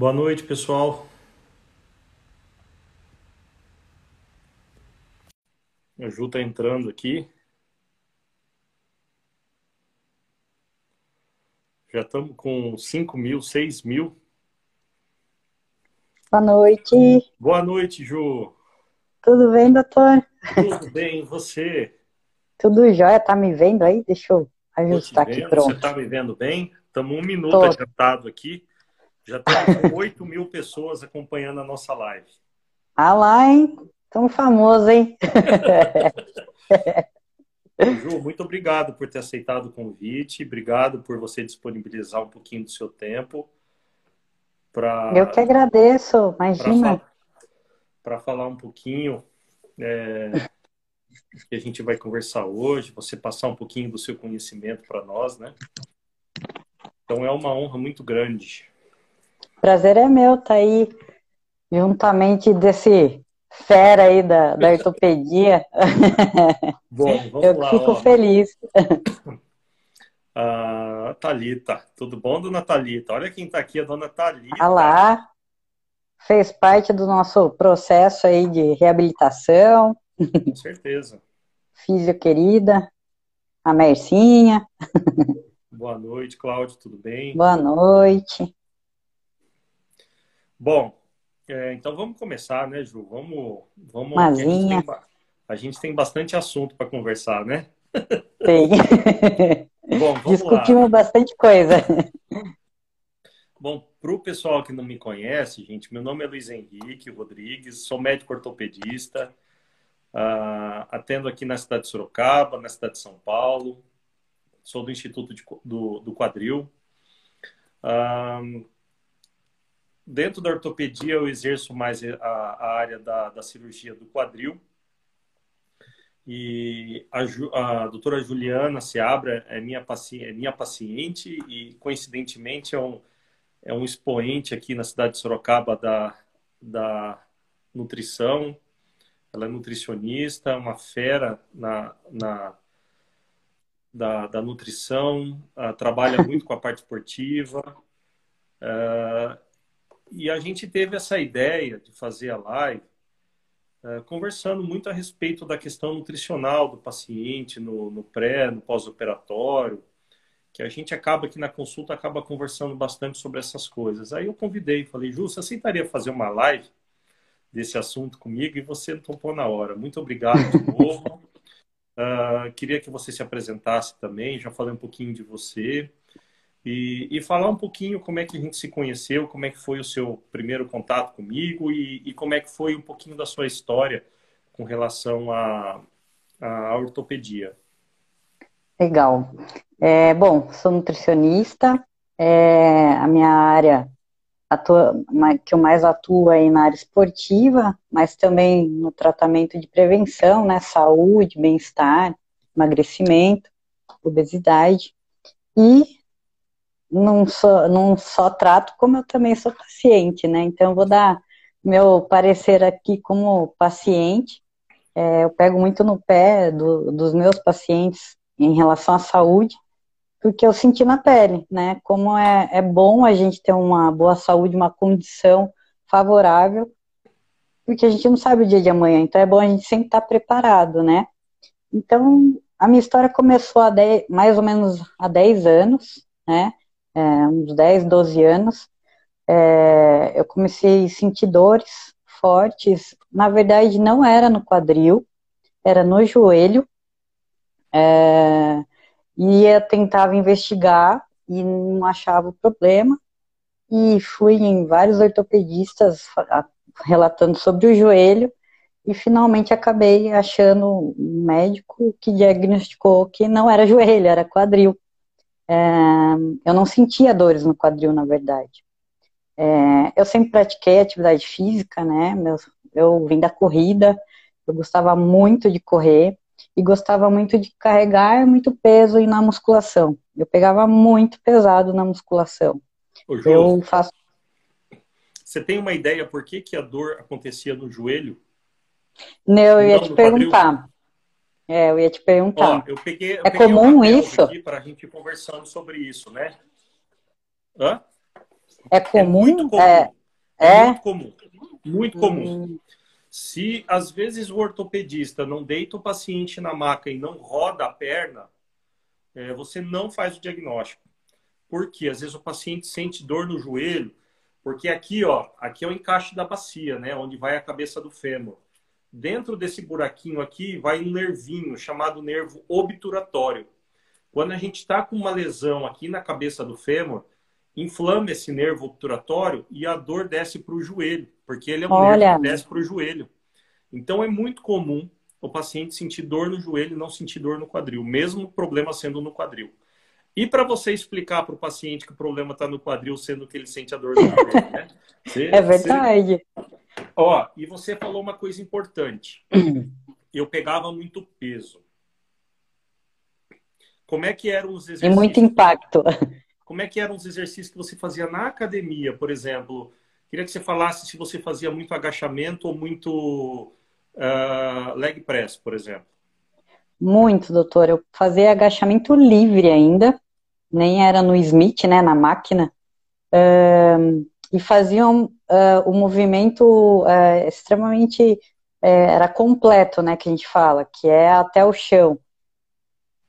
Boa noite, pessoal. A Ju está entrando aqui. Já estamos com 5 mil, 6 mil. Boa noite. Boa noite, Ju. Tudo bem, doutor? Tudo bem, você? Tudo jóia, tá me vendo aí? Deixa eu ajustar aqui, pronto. Você está me vendo bem? Estamos um minuto Tô. adiantado aqui. Já temos 8 mil pessoas acompanhando a nossa live. Ah lá, hein? Tão famoso, hein? Ju, muito obrigado por ter aceitado o convite. Obrigado por você disponibilizar um pouquinho do seu tempo. Pra, Eu que agradeço, imagina. Para falar um pouquinho é, que a gente vai conversar hoje, você passar um pouquinho do seu conhecimento para nós, né? Então é uma honra muito grande. Prazer é meu estar tá aí juntamente desse fera aí da, da ortopedia. Bom, vamos Eu lá. fico ó. feliz. A Thalita. Tudo bom, dona Thalita? Olha quem está aqui, a dona Thalita. Olá. Fez parte do nosso processo aí de reabilitação. Com certeza. Físio querida. A Mercinha. Boa noite, Cláudio, tudo bem? Boa noite. Bom, é, então vamos começar, né, Ju? Vamos. vamos. A gente, tem, a gente tem bastante assunto para conversar, né? Tem. Bom, Discutimos lá. bastante coisa. Bom, para o pessoal que não me conhece, gente, meu nome é Luiz Henrique Rodrigues, sou médico ortopedista, uh, atendo aqui na cidade de Sorocaba, na cidade de São Paulo, sou do Instituto de, do, do Quadril. Uh, dentro da ortopedia, eu exerço mais a, a área da, da, cirurgia do quadril. E a, a doutora Juliana Seabra é minha, paci é minha paciente e, coincidentemente, é um, é um expoente aqui na cidade de Sorocaba da, da nutrição. Ela é nutricionista, uma fera na, na da, da nutrição, uh, trabalha muito com a parte esportiva. Uh, e a gente teve essa ideia de fazer a live uh, conversando muito a respeito da questão nutricional do paciente no, no pré, no pós-operatório, que a gente acaba aqui na consulta acaba conversando bastante sobre essas coisas. Aí eu convidei, falei, Ju, você aceitaria fazer uma live desse assunto comigo? E você topou na hora. Muito obrigado de novo. uh, queria que você se apresentasse também, já falei um pouquinho de você. E, e, falar um pouquinho como é que a gente se conheceu, como é que foi o seu primeiro contato comigo e, e como é que foi um pouquinho da sua história com relação à, à ortopedia. Legal. É, bom, sou nutricionista, é, a minha área atua, que eu mais atuo aí na área esportiva, mas também no tratamento de prevenção, né, saúde, bem-estar, emagrecimento, obesidade. E não só, não só trato, como eu também sou paciente, né? Então, eu vou dar meu parecer aqui como paciente. É, eu pego muito no pé do, dos meus pacientes em relação à saúde, porque eu senti na pele, né? Como é, é bom a gente ter uma boa saúde, uma condição favorável, porque a gente não sabe o dia de amanhã, então é bom a gente sempre estar preparado, né? Então, a minha história começou há dez, mais ou menos há 10 anos, né? É, uns 10, 12 anos, é, eu comecei a sentir dores fortes. Na verdade, não era no quadril, era no joelho. É, e eu tentava investigar e não achava o problema. E fui em vários ortopedistas relatando sobre o joelho e finalmente acabei achando um médico que diagnosticou que não era joelho, era quadril. É, eu não sentia dores no quadril, na verdade. É, eu sempre pratiquei atividade física, né? Meu, eu vim da corrida, eu gostava muito de correr e gostava muito de carregar muito peso e na musculação. Eu pegava muito pesado na musculação. Ô, Ju, eu faço. Você tem uma ideia por que, que a dor acontecia no joelho? Não, eu ia Não te perguntar. Quadril? É, eu ia te perguntar. Ó, eu peguei, eu é peguei comum isso? Para a gente ir conversando sobre isso, né? Hã? É comum? É muito comum. É, é, é muito comum. Muito comum. Hum. Se às vezes o ortopedista não deita o paciente na maca e não roda a perna, é, você não faz o diagnóstico. Porque às vezes o paciente sente dor no joelho, porque aqui, ó, aqui é o encaixe da bacia, né, onde vai a cabeça do fêmur. Dentro desse buraquinho aqui vai um nervinho chamado nervo obturatório. Quando a gente está com uma lesão aqui na cabeça do fêmur, inflama esse nervo obturatório e a dor desce para o joelho, porque ele é um Olha. nervo que desce para o joelho. Então é muito comum o paciente sentir dor no joelho e não sentir dor no quadril, mesmo o problema sendo no quadril. E para você explicar para o paciente que o problema está no quadril, sendo que ele sente a dor no joelho, né? Você, é verdade. Você... Ó, e você falou uma coisa importante. Eu pegava muito peso. Como é que eram os exercícios? E muito impacto. Como é que eram os exercícios que você fazia na academia, por exemplo? Queria que você falasse se você fazia muito agachamento ou muito uh, leg press, por exemplo. Muito, doutor. Eu fazia agachamento livre ainda, nem era no Smith, né, na máquina, uh, e faziam uh, o movimento uh, extremamente era completo, né, que a gente fala, que é até o chão.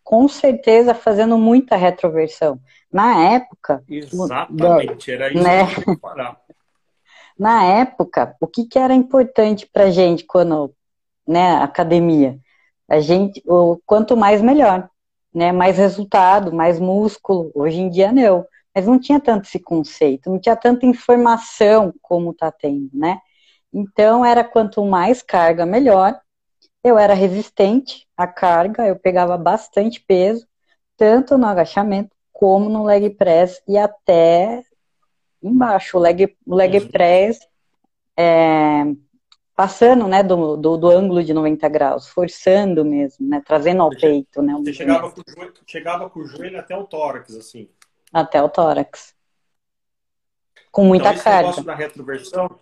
Com certeza fazendo muita retroversão. Na época. Exatamente, era isso né? que eu falar. Na época, o que, que era importante para gente quando, né, academia? A gente, o quanto mais melhor, né? Mais resultado, mais músculo. Hoje em dia não, mas não tinha tanto esse conceito, não tinha tanta informação como está tendo, né? Então era quanto mais carga melhor. Eu era resistente à carga, eu pegava bastante peso, tanto no agachamento como no leg press e até embaixo. O leg, o leg uhum. press é, passando né, do, do, do, ângulo de 90 graus, forçando mesmo, né, trazendo ao peito. Né, você chegava com, joelho, chegava com o joelho até o tórax, assim. Até o tórax. Com muita então, esse carga. negócio da retroversão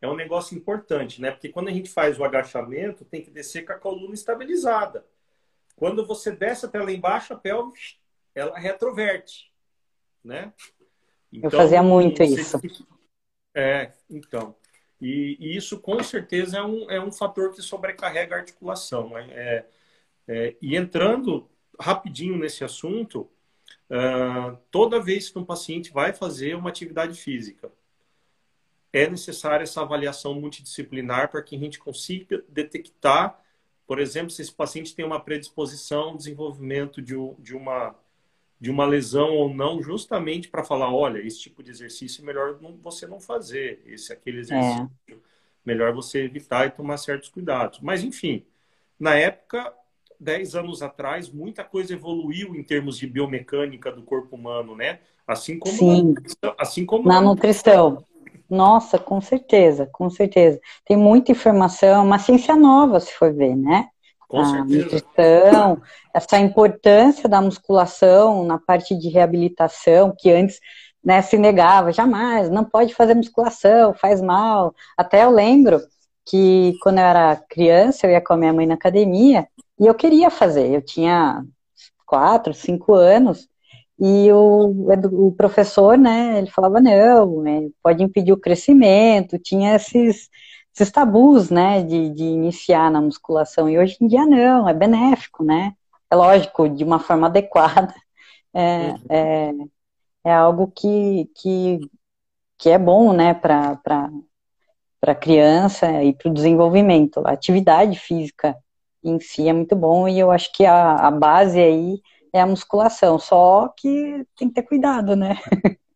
é um negócio importante, né? Porque quando a gente faz o agachamento, tem que descer com a coluna estabilizada. Quando você desce até lá embaixo, a pelve ela retroverte, né? Então, Eu fazia muito isso. É, então. E, e, isso com certeza é um, é um fator que sobrecarrega a articulação. Né? É, é, e entrando rapidinho nesse assunto, uh, toda vez que um paciente vai fazer uma atividade física, é necessária essa avaliação multidisciplinar para que a gente consiga detectar, por exemplo, se esse paciente tem uma predisposição ao desenvolvimento de, de uma de uma lesão ou não, justamente para falar, olha, esse tipo de exercício é melhor não, você não fazer, esse aquele exercício, é. melhor você evitar e tomar certos cuidados. Mas enfim, na época, 10 anos atrás, muita coisa evoluiu em termos de biomecânica do corpo humano, né? Assim como Sim. Na, assim como na, na nutrição. Nossa, com certeza, com certeza. Tem muita informação, uma ciência nova, se for ver, né? Com a certeza. nutrição, essa importância da musculação na parte de reabilitação, que antes né, se negava, jamais, não pode fazer musculação, faz mal. Até eu lembro que quando eu era criança, eu ia com a minha mãe na academia e eu queria fazer. Eu tinha quatro, cinco anos e o, o professor, né, ele falava, não, né, pode impedir o crescimento, tinha esses esses tabus, né, de, de iniciar na musculação. E hoje em dia não, é benéfico, né? É lógico, de uma forma adequada. É, uhum. é, é algo que, que, que é bom, né, para a criança e para o desenvolvimento. A atividade física em si é muito bom e eu acho que a, a base aí é a musculação, só que tem que ter cuidado, né?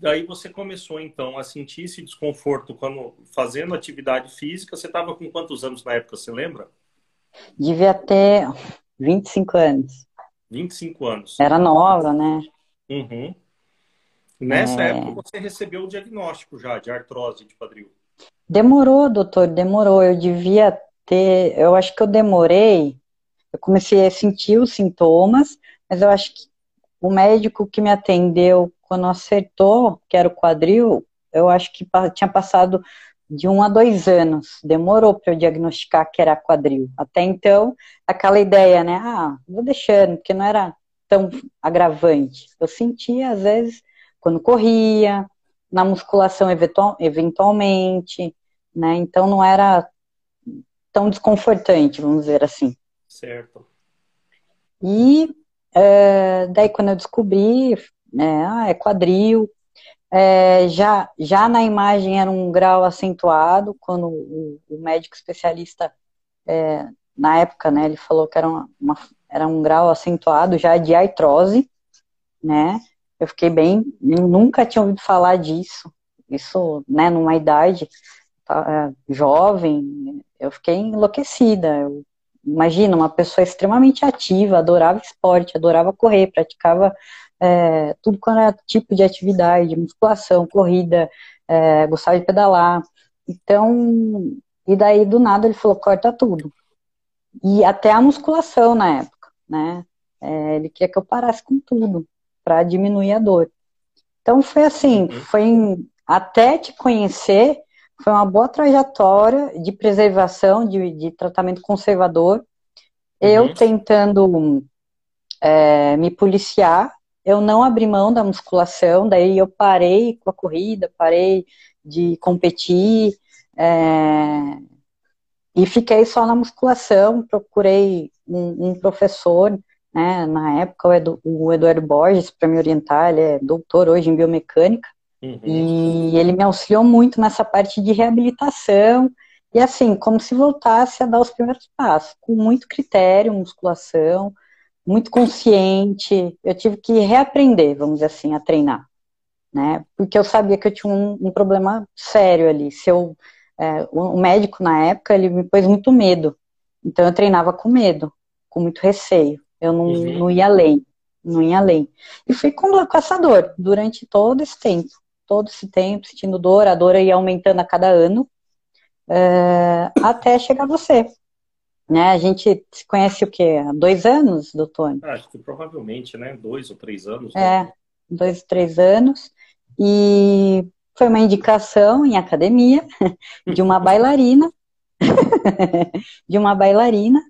daí você começou então a sentir esse desconforto quando fazendo atividade física. Você estava com quantos anos na época, você lembra? Devia ter 25 anos. 25 anos. Era nova, né? Uhum. Nessa é... época você recebeu o diagnóstico já de artrose de quadril. Demorou, doutor, demorou. Eu devia ter, eu acho que eu demorei. Eu comecei a sentir os sintomas, mas eu acho que o médico que me atendeu quando acertou, que era o quadril, eu acho que tinha passado de um a dois anos. Demorou para eu diagnosticar que era quadril. Até então, aquela ideia, né? Ah, vou deixando, porque não era tão agravante. Eu sentia, às vezes, quando corria, na musculação eventualmente, né? Então não era tão desconfortante, vamos dizer assim. Certo. E é, daí quando eu descobri, é, ah, é quadril, é, já, já na imagem era um grau acentuado, quando o, o médico especialista, é, na época, né, ele falou que era, uma, uma, era um grau acentuado já de artrose, né, eu fiquei bem, nunca tinha ouvido falar disso, isso, né, numa idade tá, é, jovem, eu fiquei enlouquecida, eu, imagina, uma pessoa extremamente ativa, adorava esporte, adorava correr, praticava é, tudo quando era tipo de atividade, musculação, corrida, é, gostava de pedalar. Então, e daí do nada ele falou, corta tudo. E até a musculação na época, né? É, ele queria que eu parasse com tudo para diminuir a dor. Então foi assim, uhum. foi em, até te conhecer, foi uma boa trajetória de preservação, de, de tratamento conservador. Uhum. Eu tentando é, me policiar eu não abri mão da musculação, daí eu parei com a corrida, parei de competir é, e fiquei só na musculação. Procurei um, um professor, né, na época, o, Edu, o Eduardo Borges, para me orientar, ele é doutor hoje em biomecânica, uhum. e ele me auxiliou muito nessa parte de reabilitação. E assim, como se voltasse a dar os primeiros passos, com muito critério, musculação, muito consciente. Eu tive que reaprender, vamos dizer assim, a treinar, né? Porque eu sabia que eu tinha um, um problema sério ali. Se eu, é, o médico na época ele me pôs muito medo, então eu treinava com medo, com muito receio. Eu não, uhum. não ia além, não ia além. E fui com, com essa dor durante todo esse tempo, todo esse tempo sentindo dor. A dor ia aumentando a cada ano. É, até chegar você, né? A gente se conhece o quê? Há dois anos, doutor? Ah, acho que provavelmente, né? Dois ou três anos. É, né? dois, três anos. E foi uma indicação em academia de uma bailarina, de uma bailarina,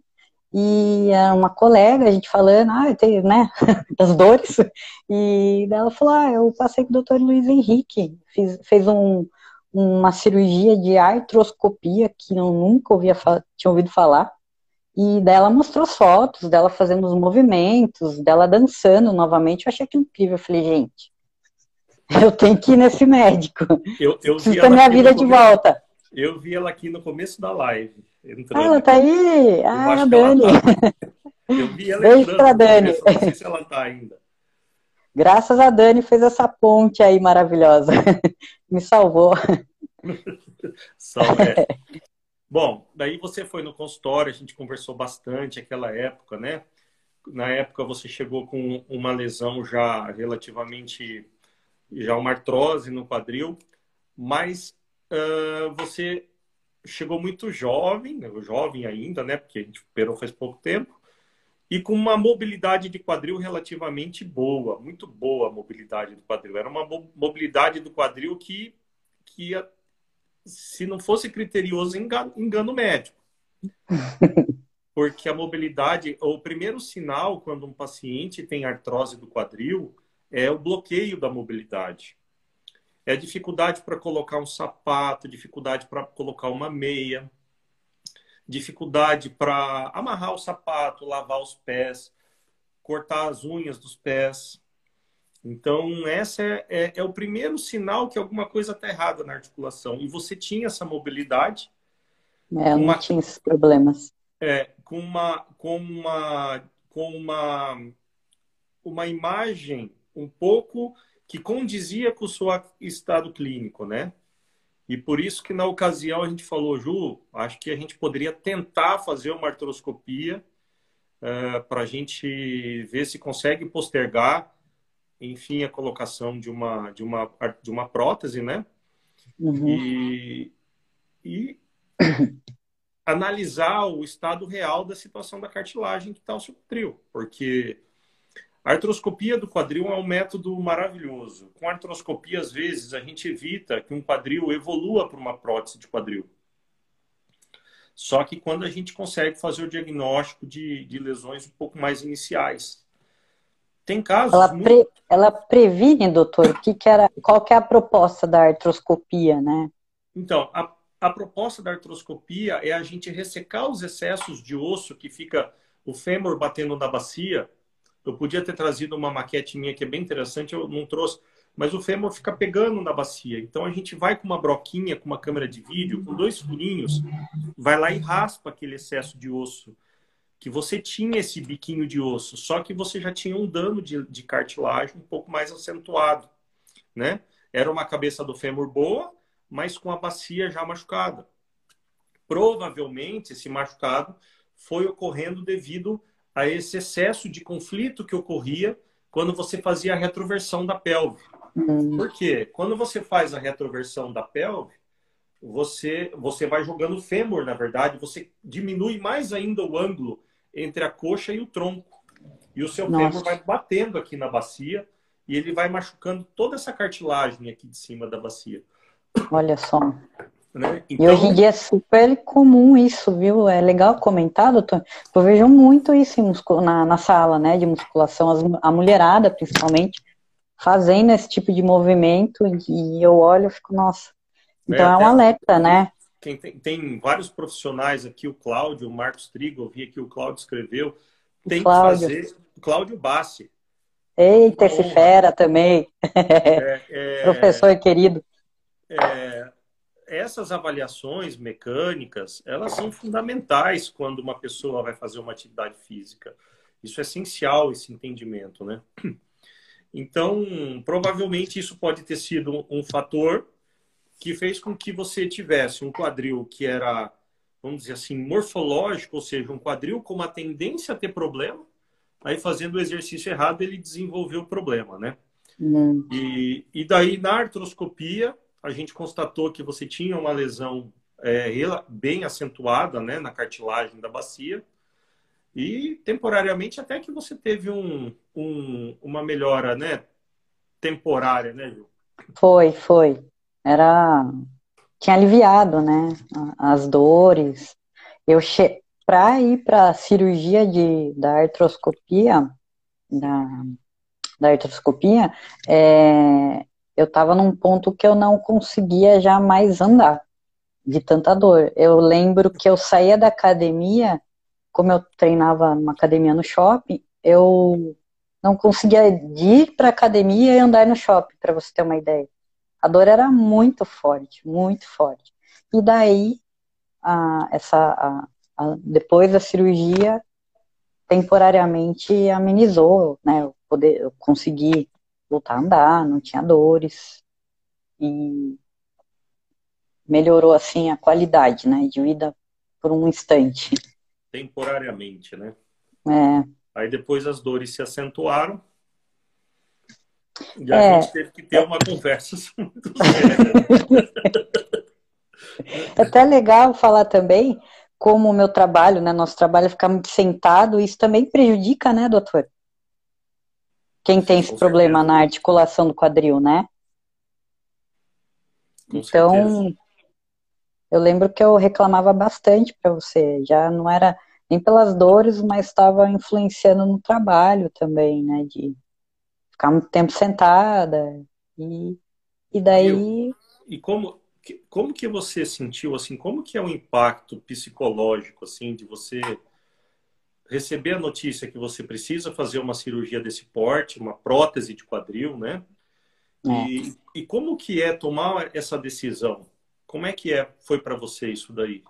e uma colega, a gente falando, ah, tem, né, das dores, e ela falou, ah, eu passei com o doutor Luiz Henrique, fiz, fez um, uma cirurgia de artroscopia que eu nunca ouvia, tinha ouvido falar, e daí ela mostrou fotos dela fazendo os movimentos, dela dançando novamente. Eu achei aquilo incrível. Eu falei, gente, eu tenho que ir nesse médico. Eu, eu Preciso ter minha vida de volta. Eu vi ela aqui no começo da live. Entrando. Ah, ela tá aí? Ah, a Dani. Tá. Eu vi ela Beijo pra Dani. Não sei se ela tá ainda. Graças a Dani fez essa ponte aí maravilhosa. Me salvou. Salve. É. Bom, daí você foi no consultório, a gente conversou bastante aquela época, né? Na época você chegou com uma lesão já relativamente, já uma artrose no quadril, mas uh, você chegou muito jovem, né? jovem ainda, né? Porque a gente operou faz pouco tempo, e com uma mobilidade de quadril relativamente boa, muito boa a mobilidade do quadril. Era uma mobilidade do quadril que, que se não fosse criterioso, engano, engano médico. Porque a mobilidade, o primeiro sinal quando um paciente tem artrose do quadril é o bloqueio da mobilidade. É dificuldade para colocar um sapato, dificuldade para colocar uma meia, dificuldade para amarrar o sapato, lavar os pés, cortar as unhas dos pés. Então, essa é, é, é, o primeiro sinal que alguma coisa está errada na articulação. E você tinha essa mobilidade. É, eu uma, não tinha esses problemas. É, com uma, com uma, com uma, uma imagem um pouco que condizia com o seu estado clínico, né? E por isso que na ocasião a gente falou, Ju, acho que a gente poderia tentar fazer uma artroscopia uh, para a gente ver se consegue postergar enfim, a colocação de uma, de uma, de uma prótese, né? Uhum. E, e analisar o estado real da situação da cartilagem que está o seu quadril, porque a artroscopia do quadril é um método maravilhoso. Com artroscopia, às vezes, a gente evita que um quadril evolua para uma prótese de quadril. Só que quando a gente consegue fazer o diagnóstico de, de lesões um pouco mais iniciais. Tem casos. Ela, muito... pre, ela previne, doutor, que que era, qual que é a proposta da artroscopia, né? Então, a, a proposta da artroscopia é a gente ressecar os excessos de osso que fica o fêmur batendo na bacia. Eu podia ter trazido uma maquete minha que é bem interessante, eu não trouxe mas o fêmur fica pegando na bacia. Então a gente vai com uma broquinha, com uma câmera de vídeo, com dois furinhos, vai lá e raspa aquele excesso de osso. Que você tinha esse biquinho de osso, só que você já tinha um dano de, de cartilagem um pouco mais acentuado, né? Era uma cabeça do fêmur boa, mas com a bacia já machucada. Provavelmente esse machucado foi ocorrendo devido a esse excesso de conflito que ocorria quando você fazia a retroversão da pelve. Hum. Por quê? Quando você faz a retroversão da pelve, você, você vai jogando o fêmur, na verdade, você diminui mais ainda o ângulo entre a coxa e o tronco. E o seu Nossa. fêmur vai batendo aqui na bacia e ele vai machucando toda essa cartilagem aqui de cima da bacia. Olha só. Né? Então... E hoje em dia é super comum isso, viu? É legal comentar, doutor. Eu vejo muito isso na, na sala, né, de musculação, as, a mulherada, principalmente, fazendo esse tipo de movimento e eu olho e fico, nossa. Então é, é um alerta, né? Tem, tem, vários profissionais aqui, o Cláudio, o Marcos Trigo, eu vi aqui o Cláudio escreveu, tem Cláudio. que fazer. Cláudio Bassi. Eita, esse fera também. É, é, Professor querido. É, essas avaliações mecânicas, elas são fundamentais quando uma pessoa vai fazer uma atividade física. Isso é essencial, esse entendimento, né? Então, provavelmente isso pode ter sido um fator que fez com que você tivesse um quadril que era, vamos dizer assim, morfológico, ou seja, um quadril com uma tendência a ter problema, aí fazendo o exercício errado ele desenvolveu o problema, né? Uhum. E, e daí na artroscopia a gente constatou que você tinha uma lesão é, bem acentuada né, na cartilagem da bacia, e temporariamente até que você teve um, um, uma melhora, né? Temporária, né, Ju? Foi, foi. Era. Tinha aliviado, né? As dores. Eu che... Para ir para a cirurgia de, da artroscopia, da, da artroscopia, é... eu estava num ponto que eu não conseguia já mais andar de tanta dor. Eu lembro que eu saía da academia como eu treinava numa academia no shopping, eu não conseguia ir para academia e andar no shopping, para você ter uma ideia. A dor era muito forte, muito forte. E daí, a, essa, a, a, depois da cirurgia, temporariamente amenizou, né? Eu, poder, eu consegui voltar a andar, não tinha dores. E melhorou, assim, a qualidade, né, de vida por um instante temporariamente, né? É. Aí depois as dores se acentuaram e a é. gente teve que ter uma conversa muito séria. É até legal falar também como o meu trabalho, né? Nosso trabalho é ficar muito sentado, isso também prejudica, né, doutor? Quem tem esse Com problema certeza. na articulação do quadril, né? Com então, certeza. Eu lembro que eu reclamava bastante para você, já não era nem pelas dores, mas estava influenciando no trabalho também, né? De ficar muito tempo sentada e, e daí. E, e como como que você sentiu assim? Como que é o impacto psicológico assim de você receber a notícia que você precisa fazer uma cirurgia desse porte, uma prótese de quadril, né? E, e como que é tomar essa decisão? Como é que é, foi para você isso daí?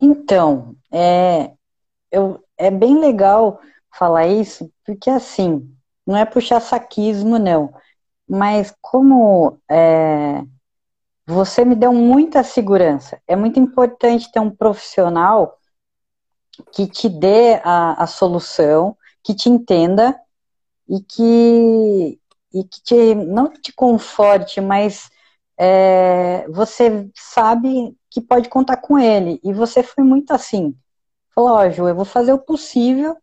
Então, é, eu, é bem legal falar isso, porque assim, não é puxar saquismo, não, mas como é, você me deu muita segurança, é muito importante ter um profissional que te dê a, a solução, que te entenda e que, e que te, não te conforte, mas é, você sabe que pode contar com ele. E você foi muito assim. Falou, ó, oh, Ju, eu vou fazer o possível.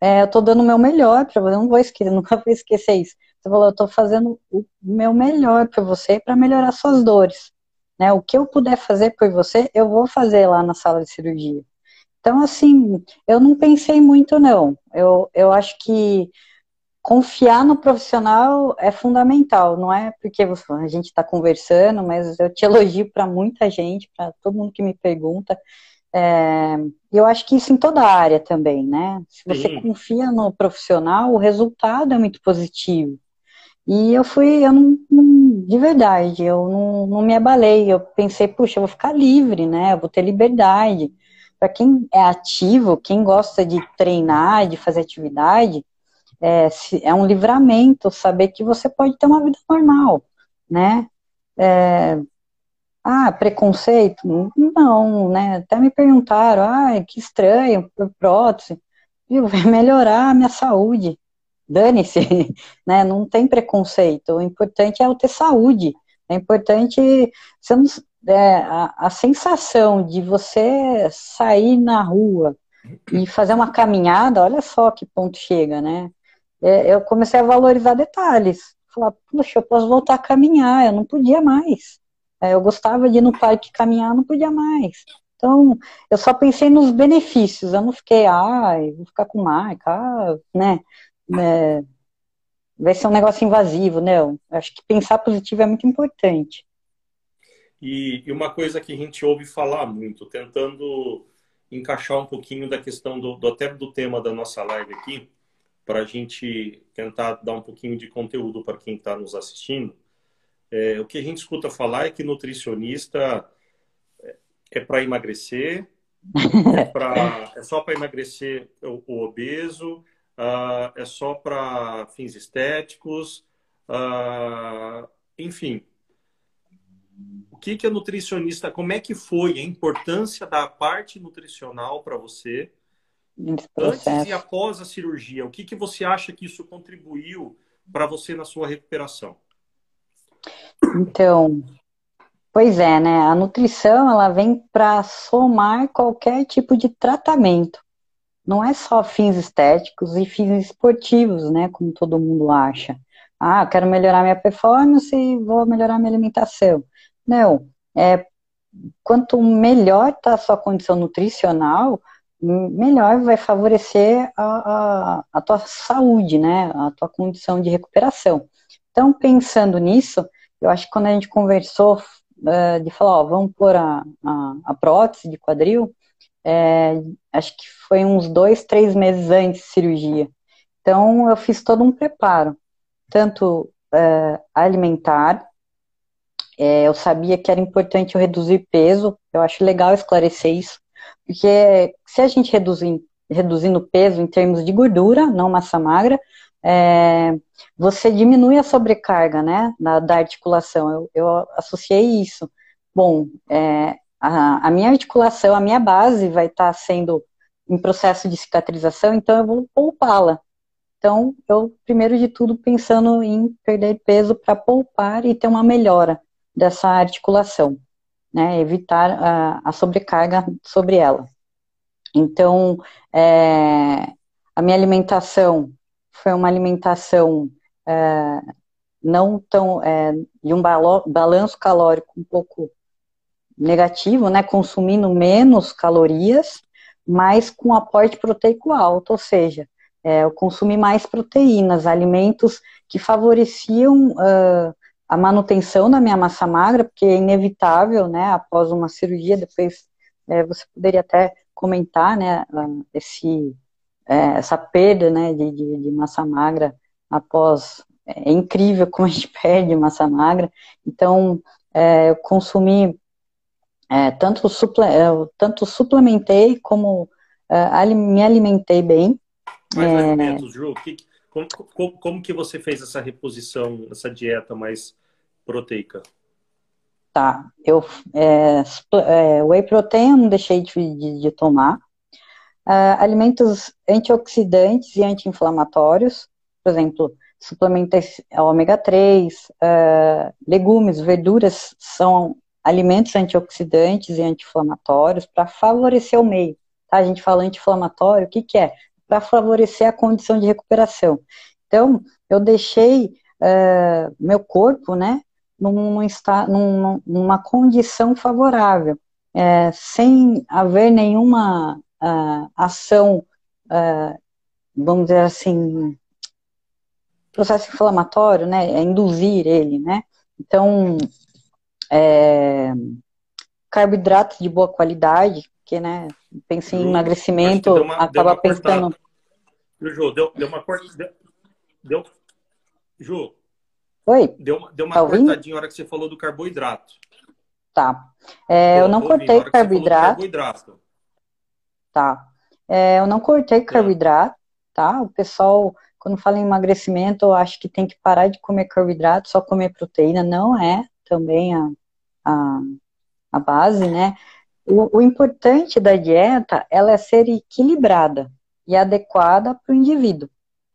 É, eu tô dando o meu melhor para você. Não vou esquecer, nunca vou esquecer isso. Você falou, eu tô fazendo o meu melhor para você para melhorar suas dores. Né? O que eu puder fazer por você, eu vou fazer lá na sala de cirurgia. Então, assim, eu não pensei muito, não. Eu, eu acho que confiar no profissional é fundamental, não é porque a gente está conversando, mas eu te elogio para muita gente, para todo mundo que me pergunta. É, eu acho que isso em toda a área também, né? Se você Sim. confia no profissional, o resultado é muito positivo. E eu fui, eu não, não de verdade, eu não, não, me abalei. Eu pensei, puxa, eu vou ficar livre, né? Eu vou ter liberdade. Para quem é ativo, quem gosta de treinar, de fazer atividade, é, é um livramento saber que você pode ter uma vida normal, né? É, ah, preconceito? Não, né? Até me perguntaram, ah, que estranho, prótese. Viu, vai melhorar a minha saúde dane-se, né? Não tem preconceito. O importante é eu ter saúde. É importante você não, é, a, a, sensação de você sair na rua e fazer uma caminhada, olha só que ponto chega, né? É, eu comecei a valorizar detalhes. Falar, puxa, eu posso voltar a caminhar, eu não podia mais. É, eu gostava de ir no parque caminhar, não podia mais. Então, eu só pensei nos benefícios, eu não fiquei, ai, vou ficar com marca, ah, né? é, vai ser um negócio invasivo, né? Eu acho que pensar positivo é muito importante. E, e, uma coisa que a gente ouve falar muito, tentando encaixar um pouquinho da questão do, do até do tema da nossa live aqui, para a gente tentar dar um pouquinho de conteúdo para quem está nos assistindo. É, o que a gente escuta falar é que nutricionista é, é para emagrecer, é, pra, é só para emagrecer o, o obeso, uh, é só para fins estéticos, uh, enfim. O que, que a nutricionista, como é que foi a importância da parte nutricional para você antes e após a cirurgia? O que, que você acha que isso contribuiu para você na sua recuperação? Então, pois é, né? A nutrição ela vem para somar qualquer tipo de tratamento não é só fins estéticos e fins esportivos, né, como todo mundo acha. Ah, eu quero melhorar minha performance e vou melhorar minha alimentação. Não, é quanto melhor está a sua condição nutricional, melhor vai favorecer a, a, a, tua saúde, né, a tua condição de recuperação. Então, pensando nisso, eu acho que quando a gente conversou uh, de falar, ó, vamos pôr a, a, a prótese de quadril, é, acho que foi uns dois, três meses antes de cirurgia. Então, eu fiz todo um preparo, tanto é, alimentar, é, eu sabia que era importante eu reduzir peso, eu acho legal esclarecer isso, porque se a gente reduzir, reduzindo peso em termos de gordura, não massa magra, é, você diminui a sobrecarga, né, da, da articulação. Eu, eu, associei isso. Bom, é, a, a minha articulação, a minha base vai estar tá sendo em processo de cicatrização, então eu vou poupá-la. Então, eu, primeiro de tudo, pensando em perder peso para poupar e ter uma melhora dessa articulação, né? Evitar a, a sobrecarga sobre ela. Então, é, a minha alimentação foi uma alimentação é, não tão é, de um balanço calórico um pouco negativo, né, consumindo menos calorias, mas com aporte proteico alto, ou seja, é, eu consumi mais proteínas, alimentos que favoreciam uh, a manutenção da minha massa magra, porque é inevitável, né, após uma cirurgia, depois é, você poderia até comentar, né, esse, é, essa perda, né, de, de, massa magra após, é incrível como a gente perde massa magra, então, é, eu consumi é, tanto, suple, é, tanto suplementei como é, me alimentei bem. Mais é... alimentos, Ju, que, como, como, como, que você fez essa reposição, essa dieta mais proteica? Tá, eu é, é, whey protein eu não deixei de, de, de tomar. Uh, alimentos antioxidantes e anti-inflamatórios, por exemplo, suplementei ômega 3, uh, legumes, verduras são alimentos antioxidantes e anti-inflamatórios para favorecer o meio. Tá? A gente fala anti-inflamatório, o que, que é? Para favorecer a condição de recuperação. Então, eu deixei uh, meu corpo, né, num, num, numa condição favorável, é, sem haver nenhuma uh, ação, uh, vamos dizer assim, processo inflamatório, né? Induzir ele, né? Então, é, carboidratos de boa qualidade, porque, né, pensei em emagrecimento, uma, acaba pensando... Ju, deu, deu uma cortada... Deu, deu, Ju, Oi? Deu, deu uma tá cortadinha na hora que você falou do carboidrato. Tá. É, eu não cortei carboidrato. carboidrato. Tá. É, eu não cortei tá. carboidrato, tá? O pessoal, quando fala em emagrecimento, eu acho que tem que parar de comer carboidrato, só comer proteína. Não é também a, a, a base, né? O, o importante da dieta, ela é ser equilibrada e adequada para o indivíduo,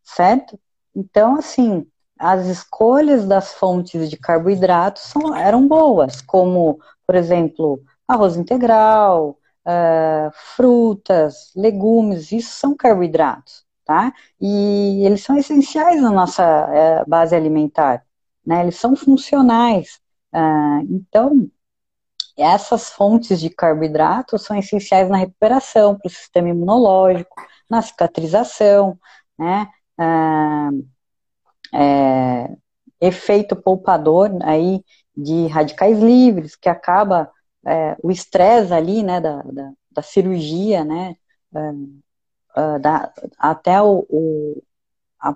certo? Então, assim, as escolhas das fontes de carboidratos são, eram boas, como, por exemplo, arroz integral, uh, frutas, legumes, isso são carboidratos, tá? E eles são essenciais na nossa uh, base alimentar, né? Eles são funcionais. Uh, então, essas fontes de carboidratos são essenciais na recuperação, para o sistema imunológico, na cicatrização, né? Uh, é, efeito poupador aí de radicais livres, que acaba é, o estresse ali, né, da, da, da cirurgia, né, é, da, até o, o a,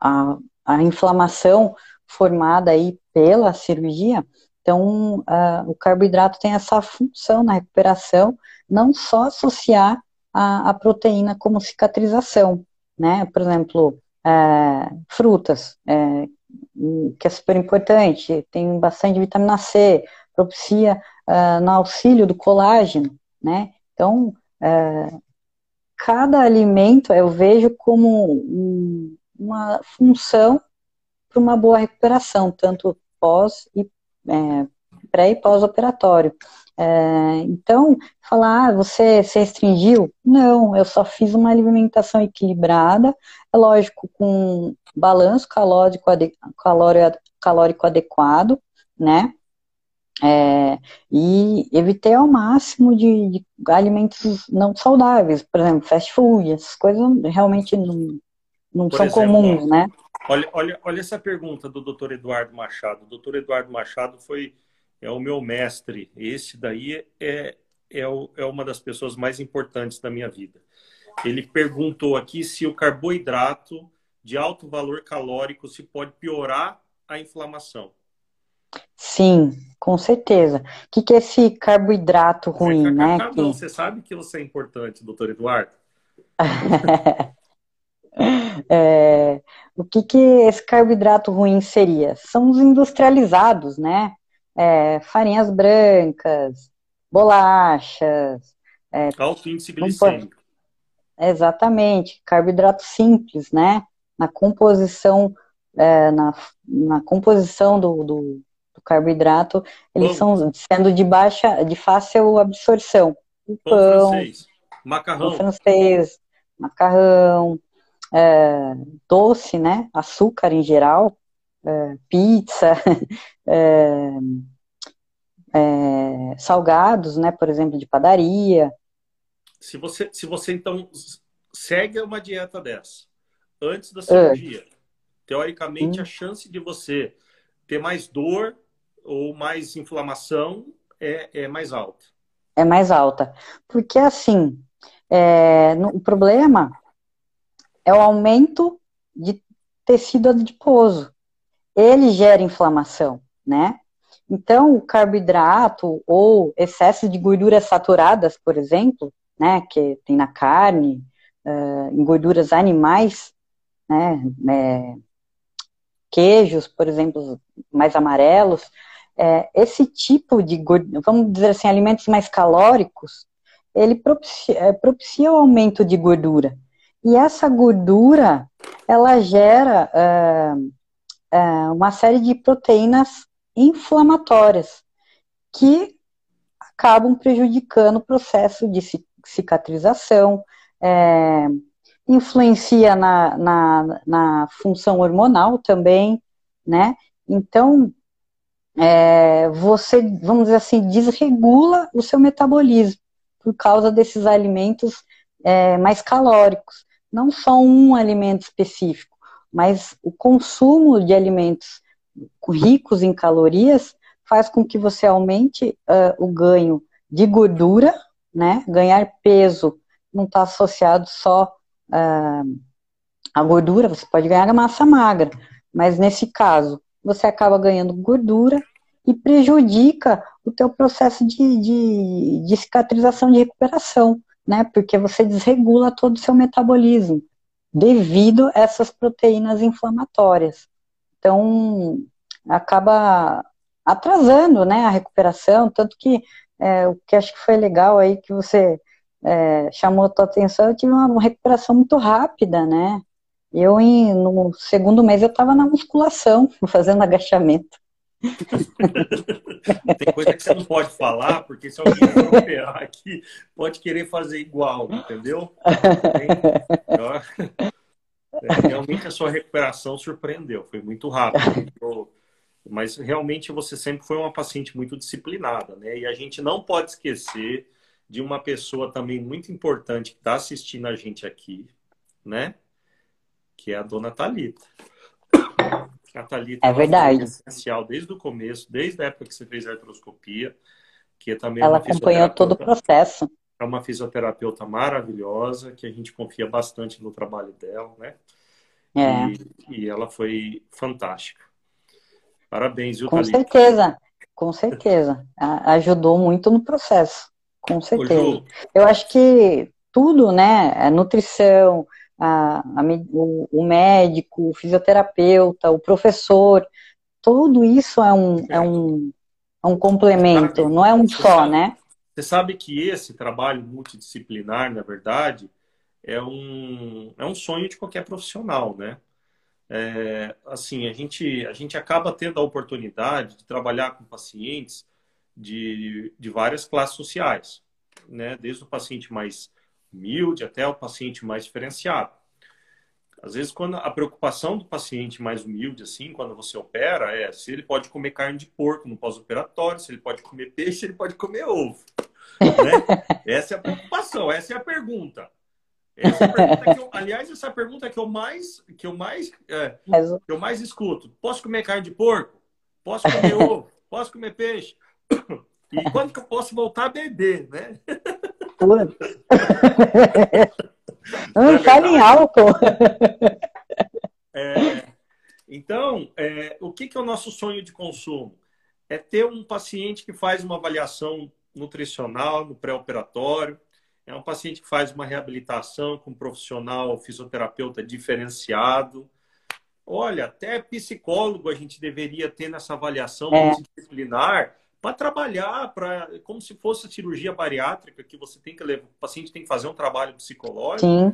a, a, inflamação formada aí pela cirurgia, então o carboidrato tem essa função na recuperação, não só associar a, a proteína como cicatrização, né, por exemplo, é, frutas, é, que é super importante, tem bastante vitamina C, propicia uh, no auxílio do colágeno, né? Então, uh, cada alimento eu vejo como um, uma função para uma boa recuperação, tanto pós e é, pré e pós-operatório. É, então, falar, ah, você se restringiu? Não, eu só fiz uma alimentação equilibrada, é lógico, com balanço calórico, calórico adequado, né? É, e evitei ao máximo de, de, alimentos não saudáveis, por exemplo, fast food, essas coisas realmente não, não são exemplo, comuns, né? Olha, olha, olha essa pergunta do Dr. Eduardo Machado. O doutor Eduardo Machado foi é o meu mestre. Esse daí é, é, o, é uma das pessoas mais importantes da minha vida. Ele perguntou aqui se o carboidrato de alto valor calórico se pode piorar a inflamação. Sim, com certeza. O que, que é esse carboidrato ruim, né? Não, que... Você sabe que você é importante, doutor Eduardo? é, o que, que esse carboidrato ruim seria? São os industrializados, né? é, farinhas brancas, bolachas. É, Alto índice glicêmico. Exatamente, carboidrato simples, né? Na composição, é, na, na composição do, do, do carboidrato, eles pão. são sendo de baixa, de fácil absorção. O pão, pão francês, macarrão, francês, macarrão, é, doce, né? Açúcar em geral, é, pizza, é, é, salgados, né, por exemplo, de padaria. Se você, se você então segue uma dieta dessa antes da cirurgia, teoricamente hum. a chance de você ter mais dor ou mais inflamação é, é mais alta. É mais alta. Porque assim, é, no, o problema é o aumento de tecido adiposo. Ele gera inflamação, né? Então, o carboidrato ou excesso de gorduras saturadas, por exemplo, né, que tem na carne, uh, em gorduras animais, né, é, queijos, por exemplo, mais amarelos, é, esse tipo de, vamos dizer assim, alimentos mais calóricos, ele propicia, é, propicia o aumento de gordura. E essa gordura, ela gera uh, uh, uma série de proteínas inflamatórias que acabam prejudicando o processo de cicatrização, é, influencia na, na, na, função hormonal também, né? Então, é, você, vamos dizer assim, desregula o seu metabolismo, por causa desses alimentos é, mais calóricos. Não só um alimento específico, mas o consumo de alimentos ricos em calorias faz com que você aumente uh, o ganho de gordura, né? Ganhar peso não está associado só uh, à gordura, você pode ganhar massa magra, mas nesse caso você acaba ganhando gordura e prejudica o teu processo de, de, de cicatrização, de recuperação, né? Porque você desregula todo o seu metabolismo devido a essas proteínas inflamatórias. Então, acaba atrasando, né, a recuperação, tanto que é, o que acho que foi legal aí que você é, chamou a tua atenção, eu tive uma recuperação muito rápida, né, eu, em, no segundo mês, eu estava na musculação, fazendo agachamento. Tem coisa que você não pode falar, porque se alguém operar aqui, pode querer fazer igual, entendeu? É, realmente a sua recuperação surpreendeu, foi muito rápido. Mas realmente você sempre foi uma paciente muito disciplinada, né? E a gente não pode esquecer de uma pessoa também muito importante que está assistindo a gente aqui, né? Que é a dona Talita. A Thalita é verdade. essencial desde o começo, desde a época que você fez a artroscopia, que também é Ela acompanhou todo o processo. É uma fisioterapeuta maravilhosa, que a gente confia bastante no trabalho dela, né? É. E, e ela foi fantástica. Parabéns, viu, Com Thalita? certeza, com certeza. Ajudou muito no processo, com certeza. Eu acho que tudo, né? A nutrição, a, a, o, o, médico, o fisioterapeuta, o professor, tudo isso é um, é um, é um complemento, não é um só, né? Você sabe que esse trabalho multidisciplinar, na verdade, é um, é um sonho de qualquer profissional, né? É, assim, a gente, a gente acaba tendo a oportunidade de trabalhar com pacientes de, de várias classes sociais, né? Desde o paciente mais humilde até o paciente mais diferenciado. Às vezes, quando a preocupação do paciente mais humilde, assim, quando você opera, é se ele pode comer carne de porco no pós-operatório, se ele pode comer peixe, se ele pode comer ovo. Né? essa é a preocupação, essa é a pergunta. Essa é a pergunta eu, aliás, essa é a pergunta que eu mais, que eu mais, é, que eu mais escuto. Posso comer carne de porco? Posso comer ovo? Posso comer peixe? E quando que eu posso voltar a beber, né? Não, fala em álcool. É, então, é, o que, que é o nosso sonho de consumo? É ter um paciente que faz uma avaliação nutricional no pré-operatório, é um paciente que faz uma reabilitação com um profissional fisioterapeuta diferenciado. Olha, até psicólogo a gente deveria ter nessa avaliação é. multidisciplinar para trabalhar, para como se fosse cirurgia bariátrica, que você tem que levar, o paciente tem que fazer um trabalho psicológico. Sim.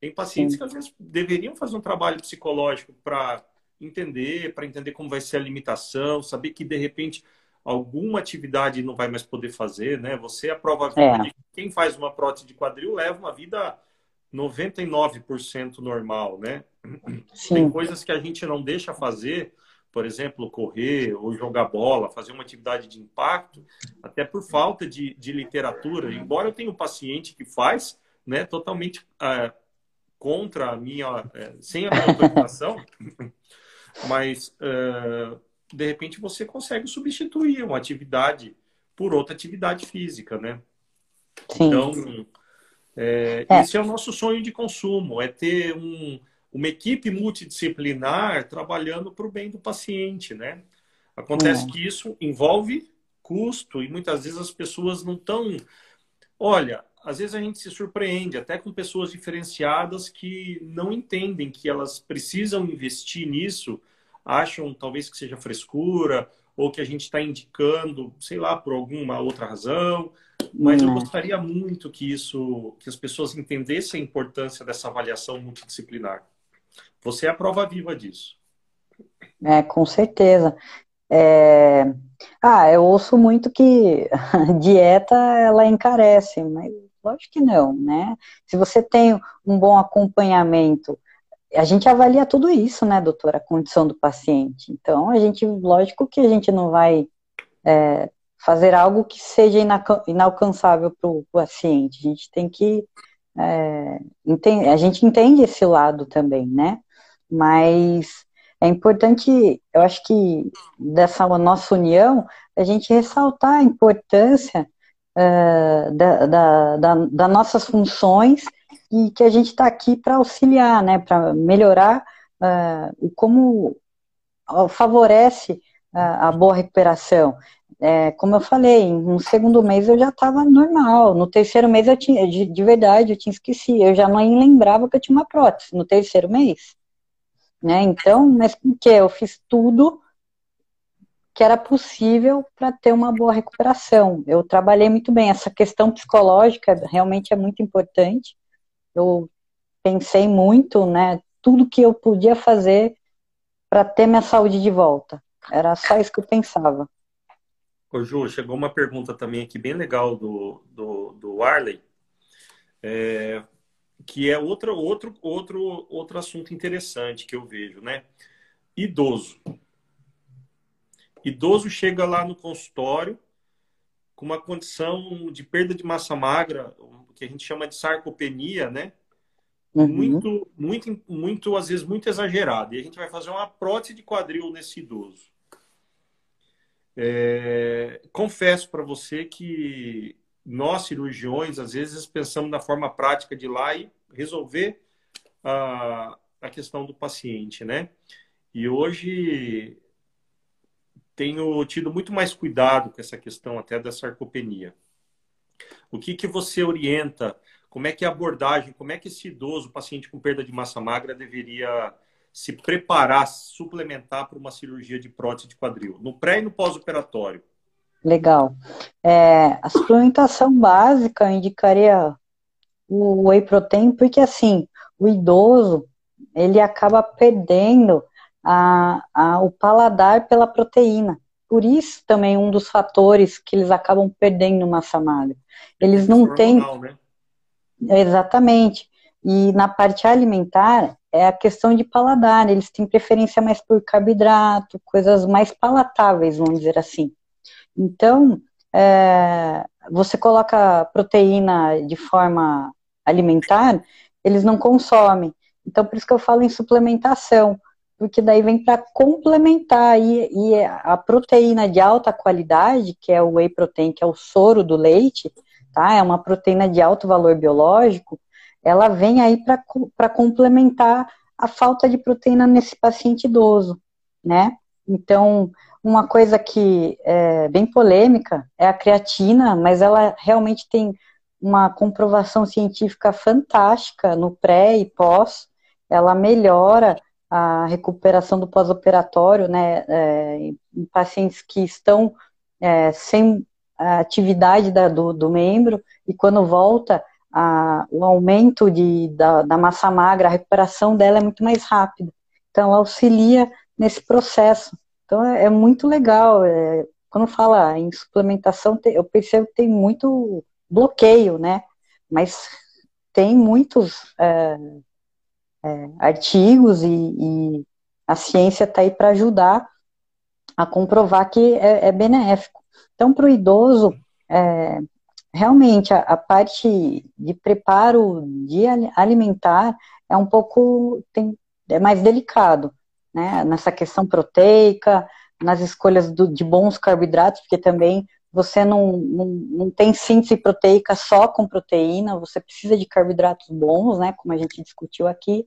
Tem pacientes Sim. que às vezes deveriam fazer um trabalho psicológico para entender, para entender como vai ser a limitação, saber que de repente alguma atividade não vai mais poder fazer, né? Você é a prova é. de que quem faz uma prótese de quadril leva uma vida 99% normal, né? Sim. Tem coisas que a gente não deixa fazer por exemplo, correr ou jogar bola, fazer uma atividade de impacto, até por falta de, de literatura. Embora eu tenha um paciente que faz, né, totalmente é, contra a minha, é, sem a minha autorização, mas é, de repente você consegue substituir uma atividade por outra atividade física, né? Sim. Então, é, é. esse é o nosso sonho de consumo, é ter um uma equipe multidisciplinar trabalhando para o bem do paciente, né? Acontece que isso envolve custo e muitas vezes as pessoas não estão. Olha, às vezes a gente se surpreende até com pessoas diferenciadas que não entendem que elas precisam investir nisso, acham talvez que seja frescura ou que a gente está indicando, sei lá, por alguma outra razão. Mas eu gostaria muito que isso, que as pessoas entendessem a importância dessa avaliação multidisciplinar. Você é a prova viva disso. É, com certeza. É... Ah, eu ouço muito que dieta ela encarece, mas lógico que não, né? Se você tem um bom acompanhamento, a gente avalia tudo isso, né, doutora, a condição do paciente. Então, a gente, lógico que a gente não vai é, fazer algo que seja inalcançável para o paciente. A gente tem que. É, a gente entende esse lado também, né? Mas é importante, eu acho que dessa nossa união, a gente ressaltar a importância uh, da, da, da, das nossas funções e que a gente está aqui para auxiliar, né, para melhorar uh, como favorece a, a boa recuperação. É, como eu falei, no segundo mês eu já estava normal. No terceiro mês eu tinha, de, de, verdade, eu tinha esquecido. Eu já nem lembrava que eu tinha uma prótese no terceiro mês. Né? Então, mas por que? Eu fiz tudo que era possível para ter uma boa recuperação. Eu trabalhei muito bem. Essa questão psicológica realmente é muito importante. Eu pensei muito, né? Tudo que eu podia fazer para ter minha saúde de volta. Era só isso que eu pensava. Ô, Ju, chegou uma pergunta também aqui bem legal do, do, do Arley, é, que é outro, outro, outro, outro assunto interessante que eu vejo, né? Idoso. Idoso chega lá no consultório com uma condição de perda de massa magra, que a gente chama de sarcopenia, né? Uhum. Muito, muito, muito, às vezes, muito exagerada. E a gente vai fazer uma prótese de quadril nesse idoso. É, confesso para você que nós, cirurgiões, às vezes pensamos na forma prática de ir lá e resolver a, a questão do paciente, né? E hoje tenho tido muito mais cuidado com essa questão até da sarcopenia. O que, que você orienta? Como é que a abordagem? Como é que esse idoso, paciente com perda de massa magra, deveria se preparar, suplementar para uma cirurgia de prótese de quadril, no pré e no pós-operatório? Legal. É, a suplementação básica eu indicaria o whey protein, porque assim, o idoso, ele acaba perdendo a, a, o paladar pela proteína. Por isso também um dos fatores que eles acabam perdendo massa magra. Eles não têm. Né? Exatamente. E na parte alimentar, é a questão de paladar. Eles têm preferência mais por carboidrato, coisas mais palatáveis, vamos dizer assim. Então, é, você coloca proteína de forma alimentar, eles não consomem. Então, por isso que eu falo em suplementação, porque daí vem para complementar. E, e, a proteína de alta qualidade, que é o whey protein, que é o soro do leite, tá? É uma proteína de alto valor biológico ela vem aí para complementar a falta de proteína nesse paciente idoso, né? Então, uma coisa que é bem polêmica é a creatina, mas ela realmente tem uma comprovação científica fantástica no pré e pós. Ela melhora a recuperação do pós-operatório, né, é, em pacientes que estão é, sem atividade da, do, do membro e quando volta a, o aumento de, da, da, massa magra, a recuperação dela é muito mais rápida. Então, auxilia nesse processo. Então, é, é muito legal. É, quando fala em suplementação, eu percebo que tem muito bloqueio, né? Mas tem muitos é, é artigos e, e, a ciência está aí para ajudar a comprovar que é, é benéfico. Então, para o idoso, é, realmente a, a, parte de preparo de alimentar é um pouco tem, é mais delicado, né? Nessa questão proteica, nas escolhas do, de bons carboidratos, porque também você não, não, não tem síntese proteica só com proteína, você precisa de carboidratos bons, né? Como a gente discutiu aqui.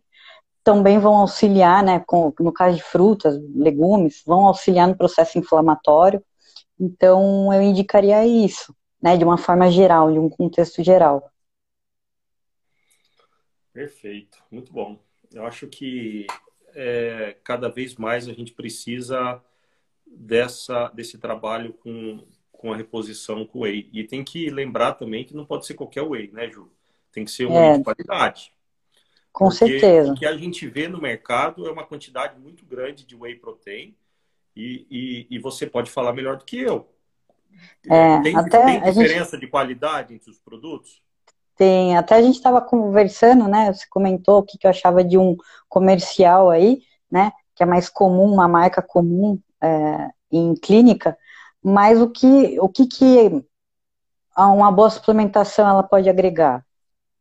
Também vão auxiliar, né? Com, no caso de frutas, legumes, vão auxiliar no processo inflamatório. Então, eu indicaria isso né, de uma forma geral, de um contexto geral. Perfeito, muito bom. Eu acho que é, cada vez mais a gente precisa dessa, desse trabalho com, com a reposição com o whey. E tem que lembrar também que não pode ser qualquer whey, né, Ju? Tem que ser um é, whey de qualidade. Com Porque certeza. O que a gente vê no mercado é uma quantidade muito grande de whey protein e, e, e você pode falar melhor do que eu. É, tem, até tem diferença gente... de qualidade entre os produtos? Tem, até a gente estava conversando, né? Você comentou o que, que eu achava de um comercial aí, né? Que é mais comum, uma marca comum é, em clínica. Mas o que, o que, que uma boa suplementação ela pode agregar?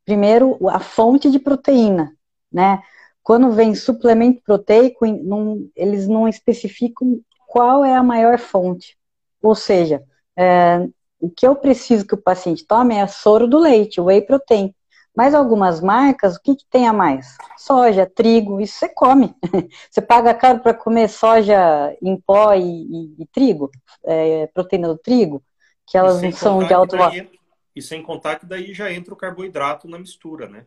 Primeiro, a fonte de proteína, né? Quando vem suplemento proteico, não, eles não especificam qual é a maior fonte. Ou seja, é, o que eu preciso que o paciente tome é soro do leite, whey protein. Mas algumas marcas, o que, que tem a mais? Soja, trigo, isso você come. Você paga caro para comer soja em pó e, e, e trigo, é, proteína do trigo, que elas não são de alto valor. E sem contar que daí já entra o carboidrato na mistura, né?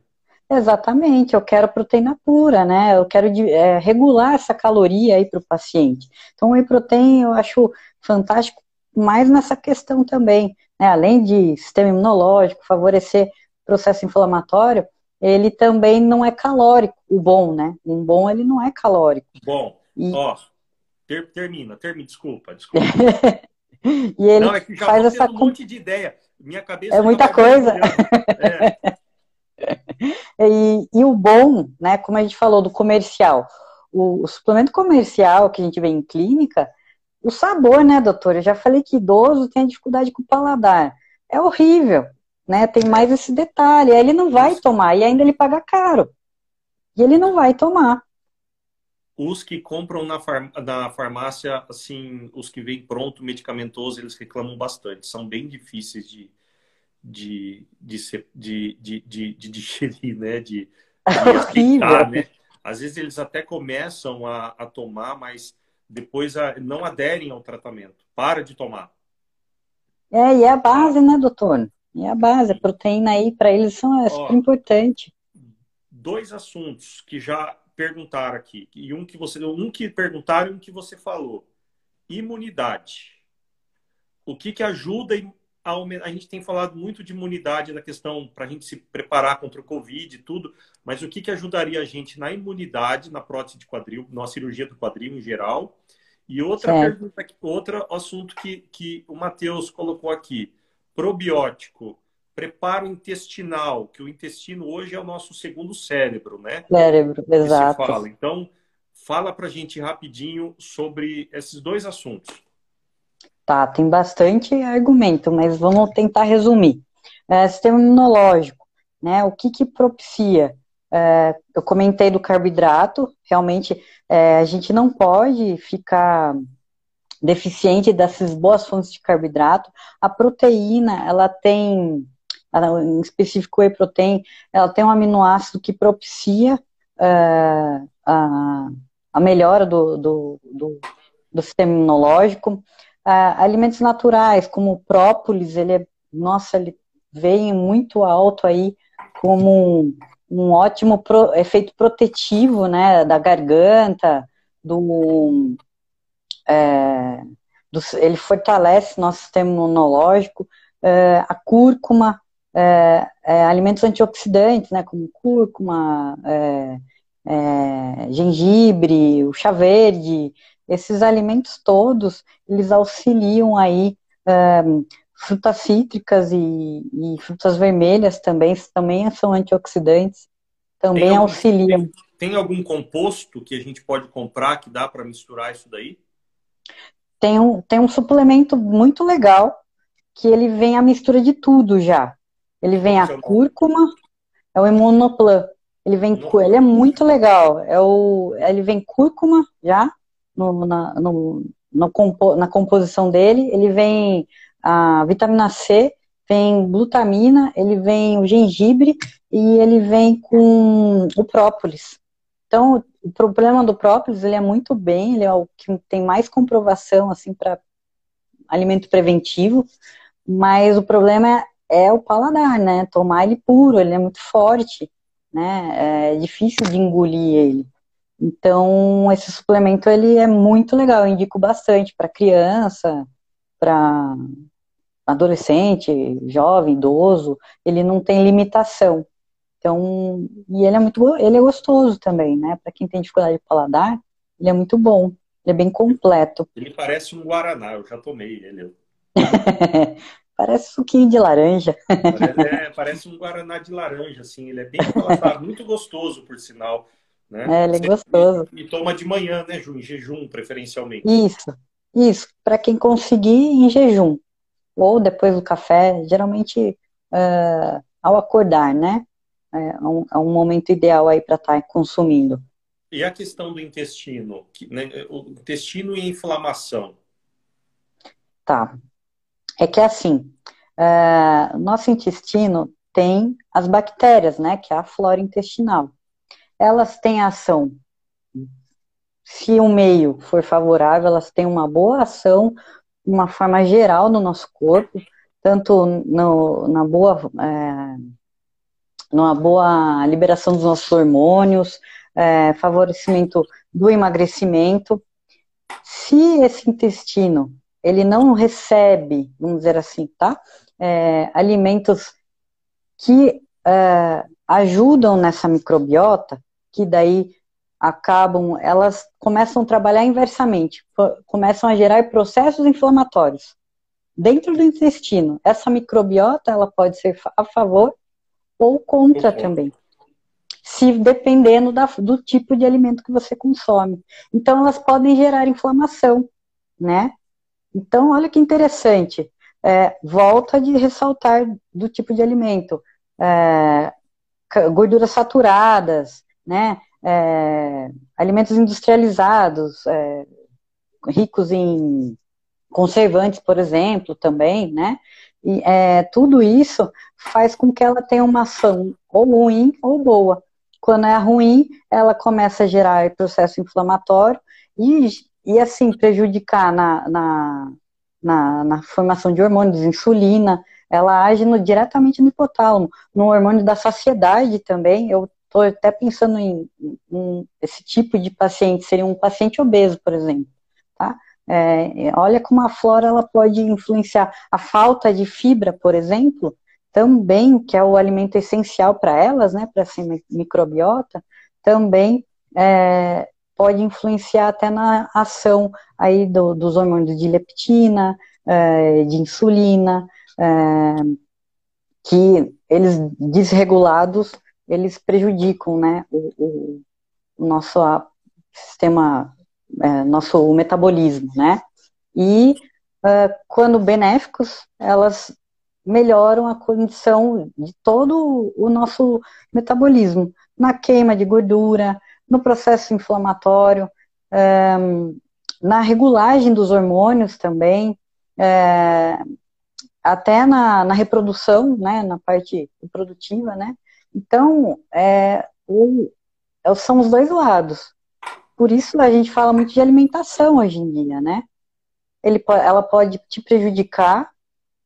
Exatamente, eu quero proteína pura, né? Eu quero é, regular essa caloria aí para o paciente. Então, o whey protein eu acho fantástico mais nessa questão também, né? Além de sistema imunológico, favorecer processo inflamatório, ele também não é calórico, o bom, né? Um bom ele não é calórico. Bom, e... ó, ter, termina, termina, desculpa, desculpa. e ele não, é que já faz essa um monte de ideia. Minha cabeça é muita coisa. É. e, e, o bom, né, como a gente falou do comercial, o, o, suplemento comercial que a gente vê em clínica, o sabor, né, doutor? Eu já falei que idoso tem dificuldade com o paladar. É horrível né? Tem mais esse detalhe. Aí ele não vai tomar e ainda ele paga caro. E ele não vai tomar. Os que compram na, farm na farmácia, assim, os que vêm pronto, medicamentoso, eles reclamam bastante. São bem difíceis de, de, de, ser, de, de, de, de digerir, né? De, de aceitar, né? Às vezes eles até começam a, a tomar, mas depois não aderem ao tratamento. Para de tomar. É, e é a base, né, doutor? E a base, a proteína aí, para eles são, é super importante. Dois assuntos que já perguntaram aqui, e um que você, um que perguntaram e um que você falou. Imunidade. O que, que ajuda a A gente tem falado muito de imunidade na questão para a gente se preparar contra o Covid e tudo, mas o que, que ajudaria a gente na imunidade, na prótese de quadril, na cirurgia do quadril em geral? E outra certo. pergunta, outro assunto que, que o Matheus colocou aqui probiótico, preparo intestinal, que o intestino hoje é o nosso segundo cérebro, né? Cérebro, exato. Fala. Então, fala para a gente rapidinho sobre esses dois assuntos. Tá, tem bastante argumento, mas vamos tentar resumir. É, sistema imunológico, né? O que que propicia? É, eu comentei do carboidrato, realmente é, a gente não pode ficar deficiente dessas boas fontes de carboidrato. A proteína, ela tem, em específico whey protein, ela tem um aminoácido que propicia uh, a, a, melhora do, do, do, do sistema imunológico. Uh, alimentos naturais, como o própolis, ele é, nossa, ele vem muito alto aí como um, um ótimo pro, efeito protetivo, né, da garganta, do, é, do, ele fortalece nosso sistema imunológico, é, a cúrcuma, é, é alimentos antioxidantes, né, como cúrcuma, é, é, gengibre, o chá verde, esses alimentos todos, eles auxiliam aí frutas cítricas e, e, frutas vermelhas também, também são antioxidantes, também tem auxiliam. Algum, tem, tem, algum composto que a gente pode comprar que dá para misturar isso daí? tem um, tem um suplemento muito legal que ele vem a mistura de tudo já. Ele vem a cúrcuma, é o Imunoplan. Ele vem, ele é muito legal. É o, ele vem cúrcuma já no, na, no, no compo, na composição dele. Ele vem a vitamina C, vem glutamina, ele vem o gengibre e ele vem com o própolis. Então, o problema do própolis, ele é muito bem, ele é o que tem mais comprovação, assim, para alimento preventivo, mas o problema é, é, o paladar, né? Tomar ele puro, ele é muito forte, né? É difícil de engolir ele. Então, esse suplemento, ele é muito legal, eu indico bastante para criança, para adolescente, jovem, idoso, ele não tem limitação. Então, e ele é muito, ele é gostoso também, né? Para quem tem dificuldade de paladar, ele é muito bom. Ele é bem completo. Ele parece um guaraná, eu já tomei ele. parece suquinho de laranja. Parece, é, parece um guaraná de laranja, assim. Ele é bem paladar, muito gostoso, por sinal. Né? É, ele é gostoso. E, toma de manhã, né, Ju? Em jejum, preferencialmente. Isso. Isso, para quem conseguir em jejum, ou depois do café, geralmente uh, ao acordar, né? É um, é um momento ideal aí para estar tá consumindo. E a questão do intestino, né? o intestino e inflamação? Tá. É que assim, uh, nosso intestino tem as bactérias, né? Que é a flora intestinal. Elas têm ação se o meio for favorável, elas têm uma boa ação, uma forma geral no nosso corpo, tanto no, na boa, é, numa boa liberação dos nossos hormônios, é, favorecimento do emagrecimento. Se esse intestino ele não recebe, vamos dizer assim, tá, é, alimentos que é, ajudam nessa microbiota, que daí acabam, elas começam a trabalhar inversamente, começam a gerar processos inflamatórios dentro do intestino. Essa microbiota, ela pode ser a favor ou contra uhum. também, se dependendo da, do tipo de alimento que você consome. Então, elas podem gerar inflamação, né? Então, olha que interessante. É, volta de ressaltar do tipo de alimento. É, gorduras saturadas, né? é, alimentos industrializados, é, ricos em conservantes, por exemplo, também, né? E é, tudo isso faz com que ela tenha uma ação ou ruim ou boa. Quando é ruim, ela começa a gerar processo inflamatório e, e assim, prejudicar na, na, na, na formação de hormônios, insulina, ela age no, diretamente no hipotálamo, no hormônio da saciedade também. Eu Estou até pensando em, esse tipo de paciente, seria um paciente obeso, por exemplo. Tá? É, olha como a flora ela pode influenciar. A falta de fibra, por exemplo, também, que é o alimento essencial para elas, né, para essa microbiota, também é, pode influenciar até na ação aí do, dos hormônios de leptina, é, de insulina, é, que eles desregulados eles prejudicam, né, o, o nosso sistema, é, nosso metabolismo, né? E uh, quando benéficos, elas melhoram a condição de todo o nosso metabolismo, na queima de gordura, no processo inflamatório, um, na regulagem dos hormônios também, é, até na, na, reprodução, né, na parte reprodutiva, né, então, é, o, é, são os dois lados. Por isso a gente fala muito de alimentação hoje em dia, né? Ele, ela pode te prejudicar,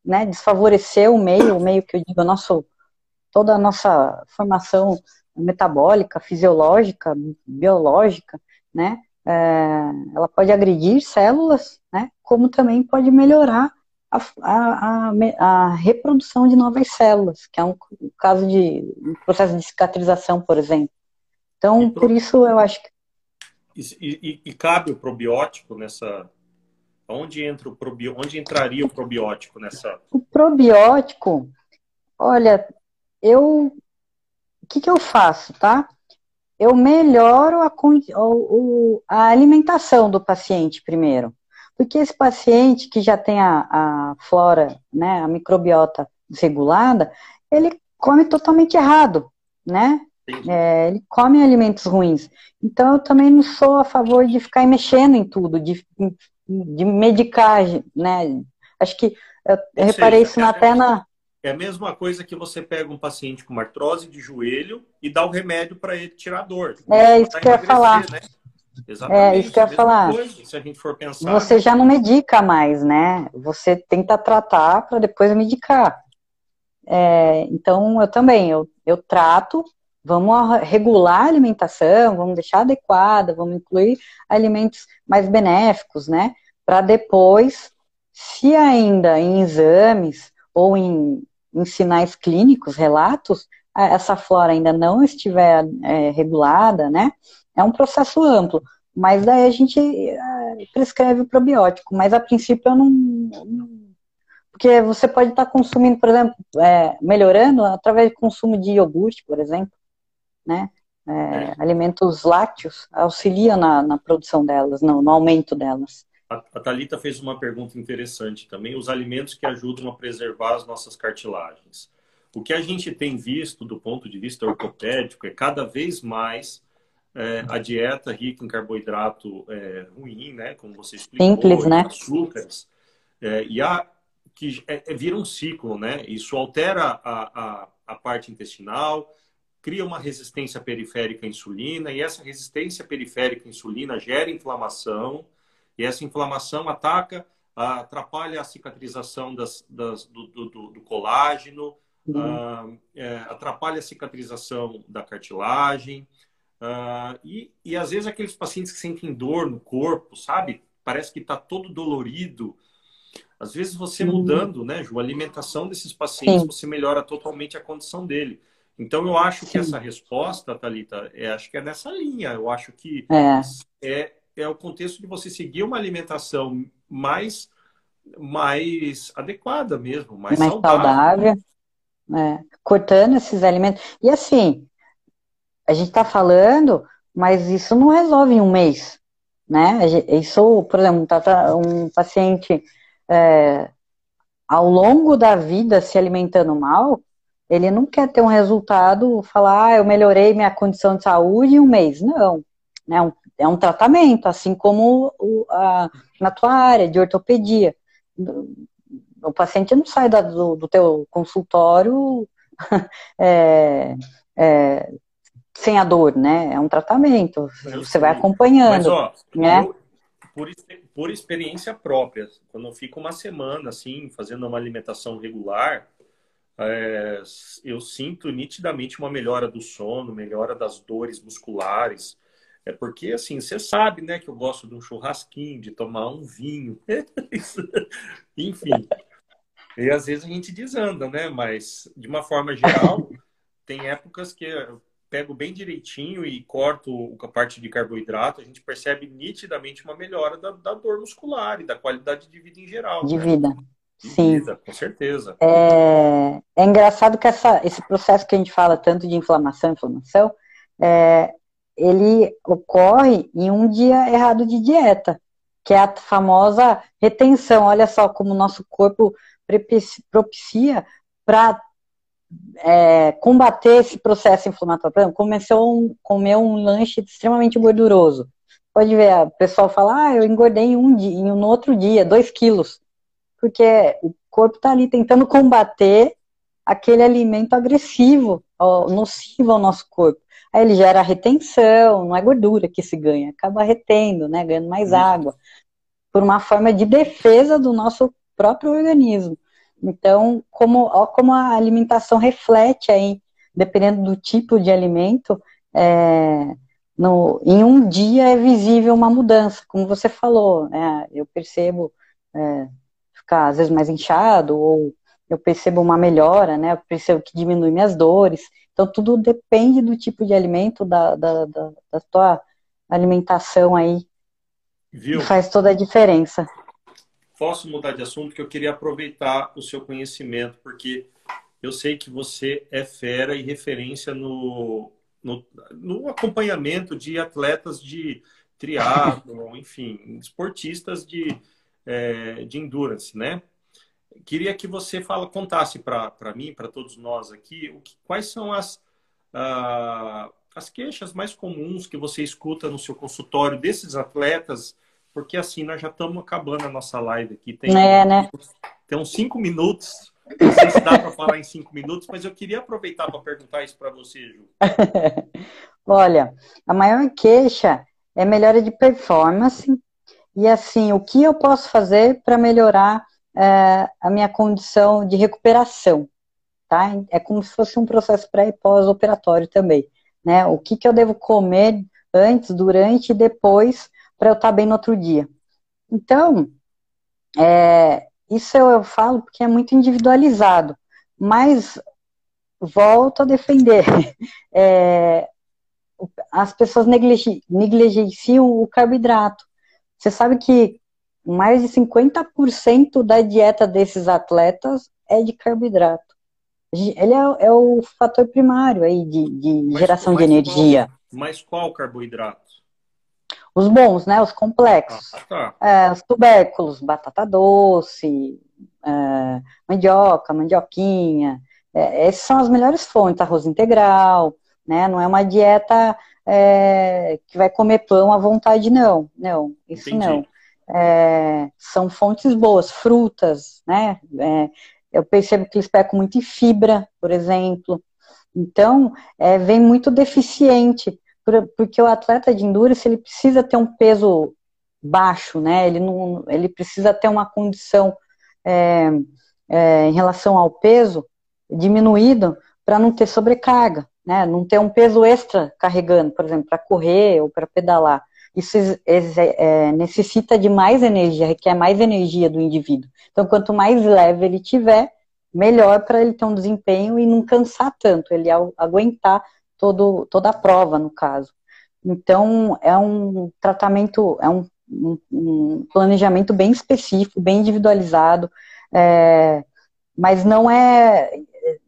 né? Desfavorecer o meio, o meio que eu digo, nosso, toda a nossa formação metabólica, fisiológica, biológica, né? É, ela pode agredir células, né? Como também pode melhorar a, a, a, reprodução de novas células, que é um, caso de um processo de cicatrização, por exemplo. Então, por isso eu acho que. E, e, e, cabe o probiótico nessa. Onde, entra o probi... Onde entraria o probiótico nessa. O probiótico, olha, eu. O que, que eu faço, tá? Eu melhoro a, a alimentação do paciente primeiro. Porque esse paciente que já tem a, a flora, né, a microbiota desregulada, ele come totalmente errado, né? É, ele come alimentos ruins. Então, eu também não sou a favor de ficar mexendo em tudo, de, de medicar, né? Acho que eu Ou reparei seja, isso é, até na. É a mesma coisa que você pega um paciente com uma artrose de joelho e dá o remédio para ele tirar a dor. É isso que eu ia falar. Né? Exatamente. É isso que eu ia falar. Coisa, se a gente for pensar. Você já não medica mais, né? Você tenta tratar para depois medicar. É, então, eu também, eu, eu trato, vamos regular a alimentação, vamos deixar adequada, vamos incluir alimentos mais benéficos, né? Para depois, se ainda em exames ou em, em sinais clínicos, relatos, essa flora ainda não estiver é, regulada, né? É um processo amplo, mas daí a gente é, prescreve o probiótico, mas a princípio eu não, não porque você pode estar consumindo, por exemplo, é, melhorando através do consumo de iogurte, por exemplo, né? É, é. alimentos lácteos auxiliam na, na produção delas, no, no, aumento delas. A, a Thalita fez uma pergunta interessante também. Os alimentos que ajudam a preservar as nossas cartilagens. O que a gente tem visto do ponto de vista ortopédico é cada vez mais é, a dieta rica em carboidrato é, ruim, né? Como você explicou, Simples, né? açúcares. É, e a, que é, é, vira um ciclo, né? Isso altera a, a, a parte intestinal, cria uma resistência periférica à insulina, e essa resistência periférica à insulina gera inflamação, e essa inflamação ataca, atrapalha a cicatrização das, das do, do, do, colágeno, uhum. uh, é, atrapalha a cicatrização da cartilagem, uh, e, e às vezes aqueles pacientes que sentem dor no corpo, sabe? Parece que está todo dolorido. Às vezes você mudando, né, Ju, a alimentação desses pacientes, Sim. você melhora totalmente a condição dele. Então eu acho Sim. que essa resposta, Talita, é, acho que é nessa linha. Eu acho que é. é é o contexto de você seguir uma alimentação mais, mais adequada mesmo, mais, mais saudável. saudável. É, cortando esses alimentos. E assim, a gente está falando, mas isso não resolve em um mês. Né? Isso, por exemplo, um paciente é, ao longo da vida se alimentando mal, ele não quer ter um resultado, falar, ah, eu melhorei minha condição de saúde em um mês. Não. Né? Um é um tratamento, assim como o, a, na tua área de ortopedia. O paciente não sai da, do, do teu consultório é, é, sem a dor, né? É um tratamento. Eu Você sei. vai acompanhando. Mas, ó, né? Eu, por, por experiência própria, quando eu fico uma semana assim, fazendo uma alimentação regular, é, eu sinto nitidamente uma melhora do sono, melhora das dores musculares, é porque, assim, você sabe, né, que eu gosto de um churrasquinho, de tomar um vinho. Enfim. E às vezes a gente desanda, né? Mas, de uma forma geral, tem épocas que pego bem direitinho e corto a parte de carboidrato, a gente percebe nitidamente uma melhora da, da dor muscular e da qualidade de vida em geral. De né? vida. De Sim. Vida, com certeza. É, é engraçado que essa, esse processo que a gente fala tanto de inflamação, inflamação, é, ele ocorre em um dia errado de dieta, que é a famosa retenção. Olha só como o nosso corpo propicia para é, combater esse processo inflamatório. Por exemplo, começou um, comer um lanche extremamente gorduroso. Pode ver, o pessoal fala, ah, eu engordei um dia, em um outro dia, dois quilos. Porque o corpo está ali tentando combater aquele alimento agressivo, nocivo ao nosso corpo. Aí ele gera retenção, não é gordura que se ganha, acaba retendo, né, ganhando mais uhum. água, por uma forma de defesa do nosso próprio organismo. Então, como, como a alimentação reflete aí, dependendo do tipo de alimento, é, no, em um dia é visível uma mudança, como você falou, né, eu percebo é, ficar às vezes mais inchado, ou eu percebo uma melhora, né, eu percebo que diminui minhas dores, então, tudo depende do tipo de alimento, da, da, da, da tua alimentação aí. Viu? Faz toda a diferença. Posso mudar de assunto, que eu queria aproveitar o seu conhecimento, porque eu sei que você é fera e referência no, no, no acompanhamento de atletas de triatlo, enfim, esportistas de, é, de endurance, né? queria que você fala, contasse para mim, para todos nós aqui, o que, quais são as, uh, as queixas mais comuns que você escuta no seu consultório desses atletas, porque assim, nós já estamos acabando a nossa live aqui. Tem, é, né? tem uns cinco minutos. Não sei se dá para falar em cinco minutos, mas eu queria aproveitar para perguntar isso para você, Ju. Olha, a maior queixa é melhora de performance. E assim, o que eu posso fazer para melhorar é, a minha condição de recuperação, tá? É como se fosse um processo pré e pós-operatório também, né? O que, que eu devo comer antes, durante e depois para eu estar bem no outro dia. Então, é, isso eu, eu falo porque é muito individualizado, mas volto a defender. É, as pessoas negligenciam o carboidrato. Você sabe que mais de 50% da dieta desses atletas é de carboidrato. Ele é, é o fator primário aí de, de geração qual, de energia. Qual, mas qual carboidrato? Os bons, né? Os complexos. Ah, tá. é, os tubérculos, batata doce, é, mandioca, mandioquinha. É, essas são as melhores fontes, arroz integral, né? Não é uma dieta é, que vai comer pão à vontade, não. Não, isso Entendi. não. É, são fontes boas, frutas, né? É, eu percebo que eles pecam muito em fibra, por exemplo. Então, é, vem muito deficiente, porque o atleta de endurance ele precisa ter um peso baixo, né? Ele não, ele precisa ter uma condição é, é, em relação ao peso diminuído para não ter sobrecarga, né? Não ter um peso extra carregando, por exemplo, para correr ou para pedalar. Isso é, necessita de mais energia, requer mais energia do indivíduo. Então, quanto mais leve ele tiver, melhor para ele ter um desempenho e não cansar tanto, ele aguentar todo, toda a prova, no caso. Então, é um tratamento, é um, um, um planejamento bem específico, bem individualizado, é, mas não é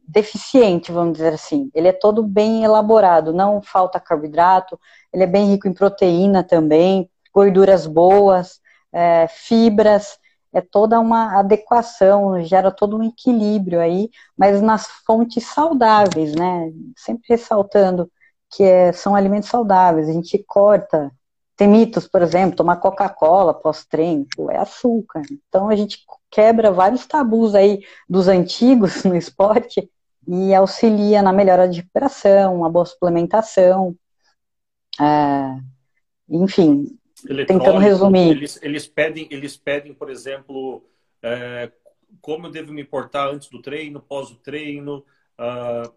deficiente, vamos dizer assim. Ele é todo bem elaborado, não falta carboidrato, ele é bem rico em proteína também, gorduras boas, é, fibras, é toda uma adequação, gera todo um equilíbrio aí, mas nas fontes saudáveis, né? Sempre ressaltando que é, são alimentos saudáveis. A gente corta, tem mitos, por exemplo, tomar Coca-Cola pós-treino, é açúcar. Então a gente quebra vários tabus aí dos antigos no esporte e auxilia na melhora de recuperação, uma boa suplementação. É, enfim, tentando resumir. Eles, eles, pedem, eles pedem, por exemplo, é, como eu devo me portar antes do treino, pós o treino. Uh,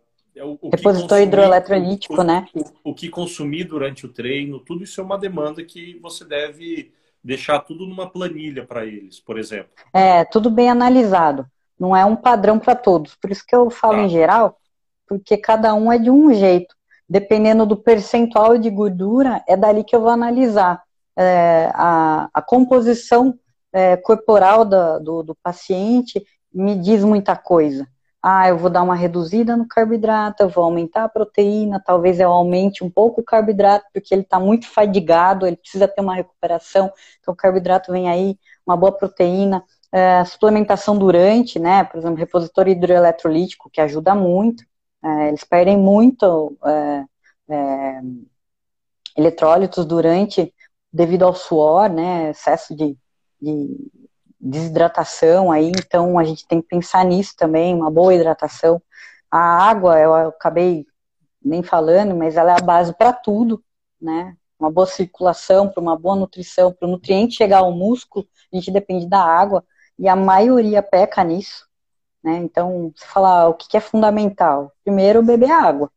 o, Repositor hidroeletrolítico, o, né? O, o, que consumir durante o treino, tudo isso é uma demanda que você deve deixar tudo numa planilha para eles, por exemplo. É, tudo bem analisado. Não é um padrão para todos. Por isso que eu falo ah. em geral, porque cada um é de um jeito. Dependendo do percentual de gordura, é dali que eu vou analisar é, a, a, composição é, corporal da, do, do paciente me diz muita coisa. Ah, eu vou dar uma reduzida no carboidrato, eu vou aumentar a proteína, talvez eu aumente um pouco o carboidrato, porque ele está muito fadigado, ele precisa ter uma recuperação, então o carboidrato vem aí, uma boa proteína, é, suplementação durante, né, por exemplo, repositor hidroeletrolítico, que ajuda muito, é, eles perdem muito é, é eletrólitos durante devido ao suor, né, excesso de, de desidratação aí, então a gente tem que pensar nisso também, uma boa hidratação. A água, eu acabei nem falando, mas ela é a base para tudo, né? Uma boa circulação, para uma boa nutrição, para o nutriente chegar ao músculo, a gente depende da água, e a maioria peca nisso, né? Então, se falar o que é fundamental, primeiro beber água.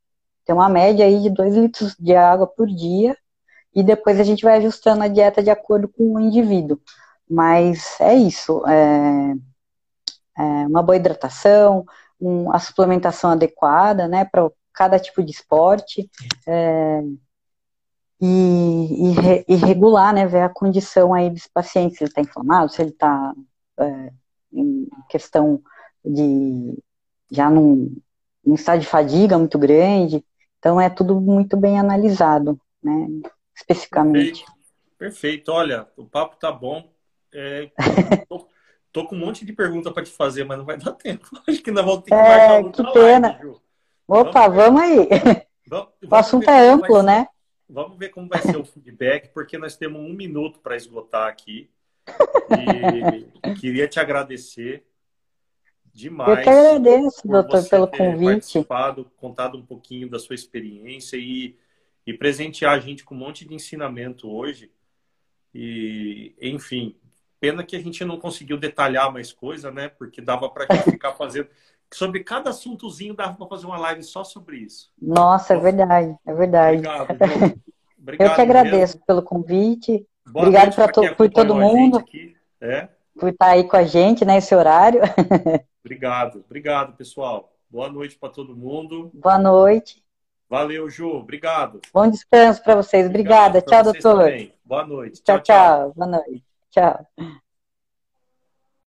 Tem uma média aí de 2 litros de água por dia, e depois a gente vai ajustando a dieta de acordo com o indivíduo. Mas é isso, é, é uma boa hidratação, um, a suplementação adequada, né, para cada tipo de esporte, é, e, e, e, regular, né, ver a condição aí desse paciente, se ele está inflamado, se ele está é, em questão de já num, num estado de fadiga muito grande, então é tudo muito bem analisado, né, especificamente. Perfeito. Perfeito. Olha, o papo tá bom. É, tô, tô, com um monte de pergunta para te fazer, mas não vai dar tempo. Acho que nós vamos ter que é, marcar que pena. Live, Opa, vamos, vamos aí. Vamos, vamos o assunto é amplo, ser, né? Vamos ver como vai ser o feedback, porque nós temos um minuto para esgotar aqui. E queria te agradecer demais. Eu que agradeço, doutor, pelo convite. Participado, contado um pouquinho da sua experiência e e presentear a gente com um monte de ensinamento hoje. E, enfim, pena que a gente não conseguiu detalhar mais coisa, né? Porque dava para ficar fazendo. Sobre cada assuntozinho dava para fazer uma live só sobre isso. Nossa, é verdade, é verdade. Obrigado. Obrigado Eu que agradeço mesmo. pelo convite. Boa Obrigado para to por todo mundo. É. Por estar aí com a gente nesse horário. Obrigado, obrigado, pessoal. Boa noite para todo mundo. Boa noite. Valeu, Ju. Obrigado. Bom descanso para vocês. Obrigada. tchau, doutor. Também. Boa noite. tchau, tchau. tchau. Boa noite. Tchau.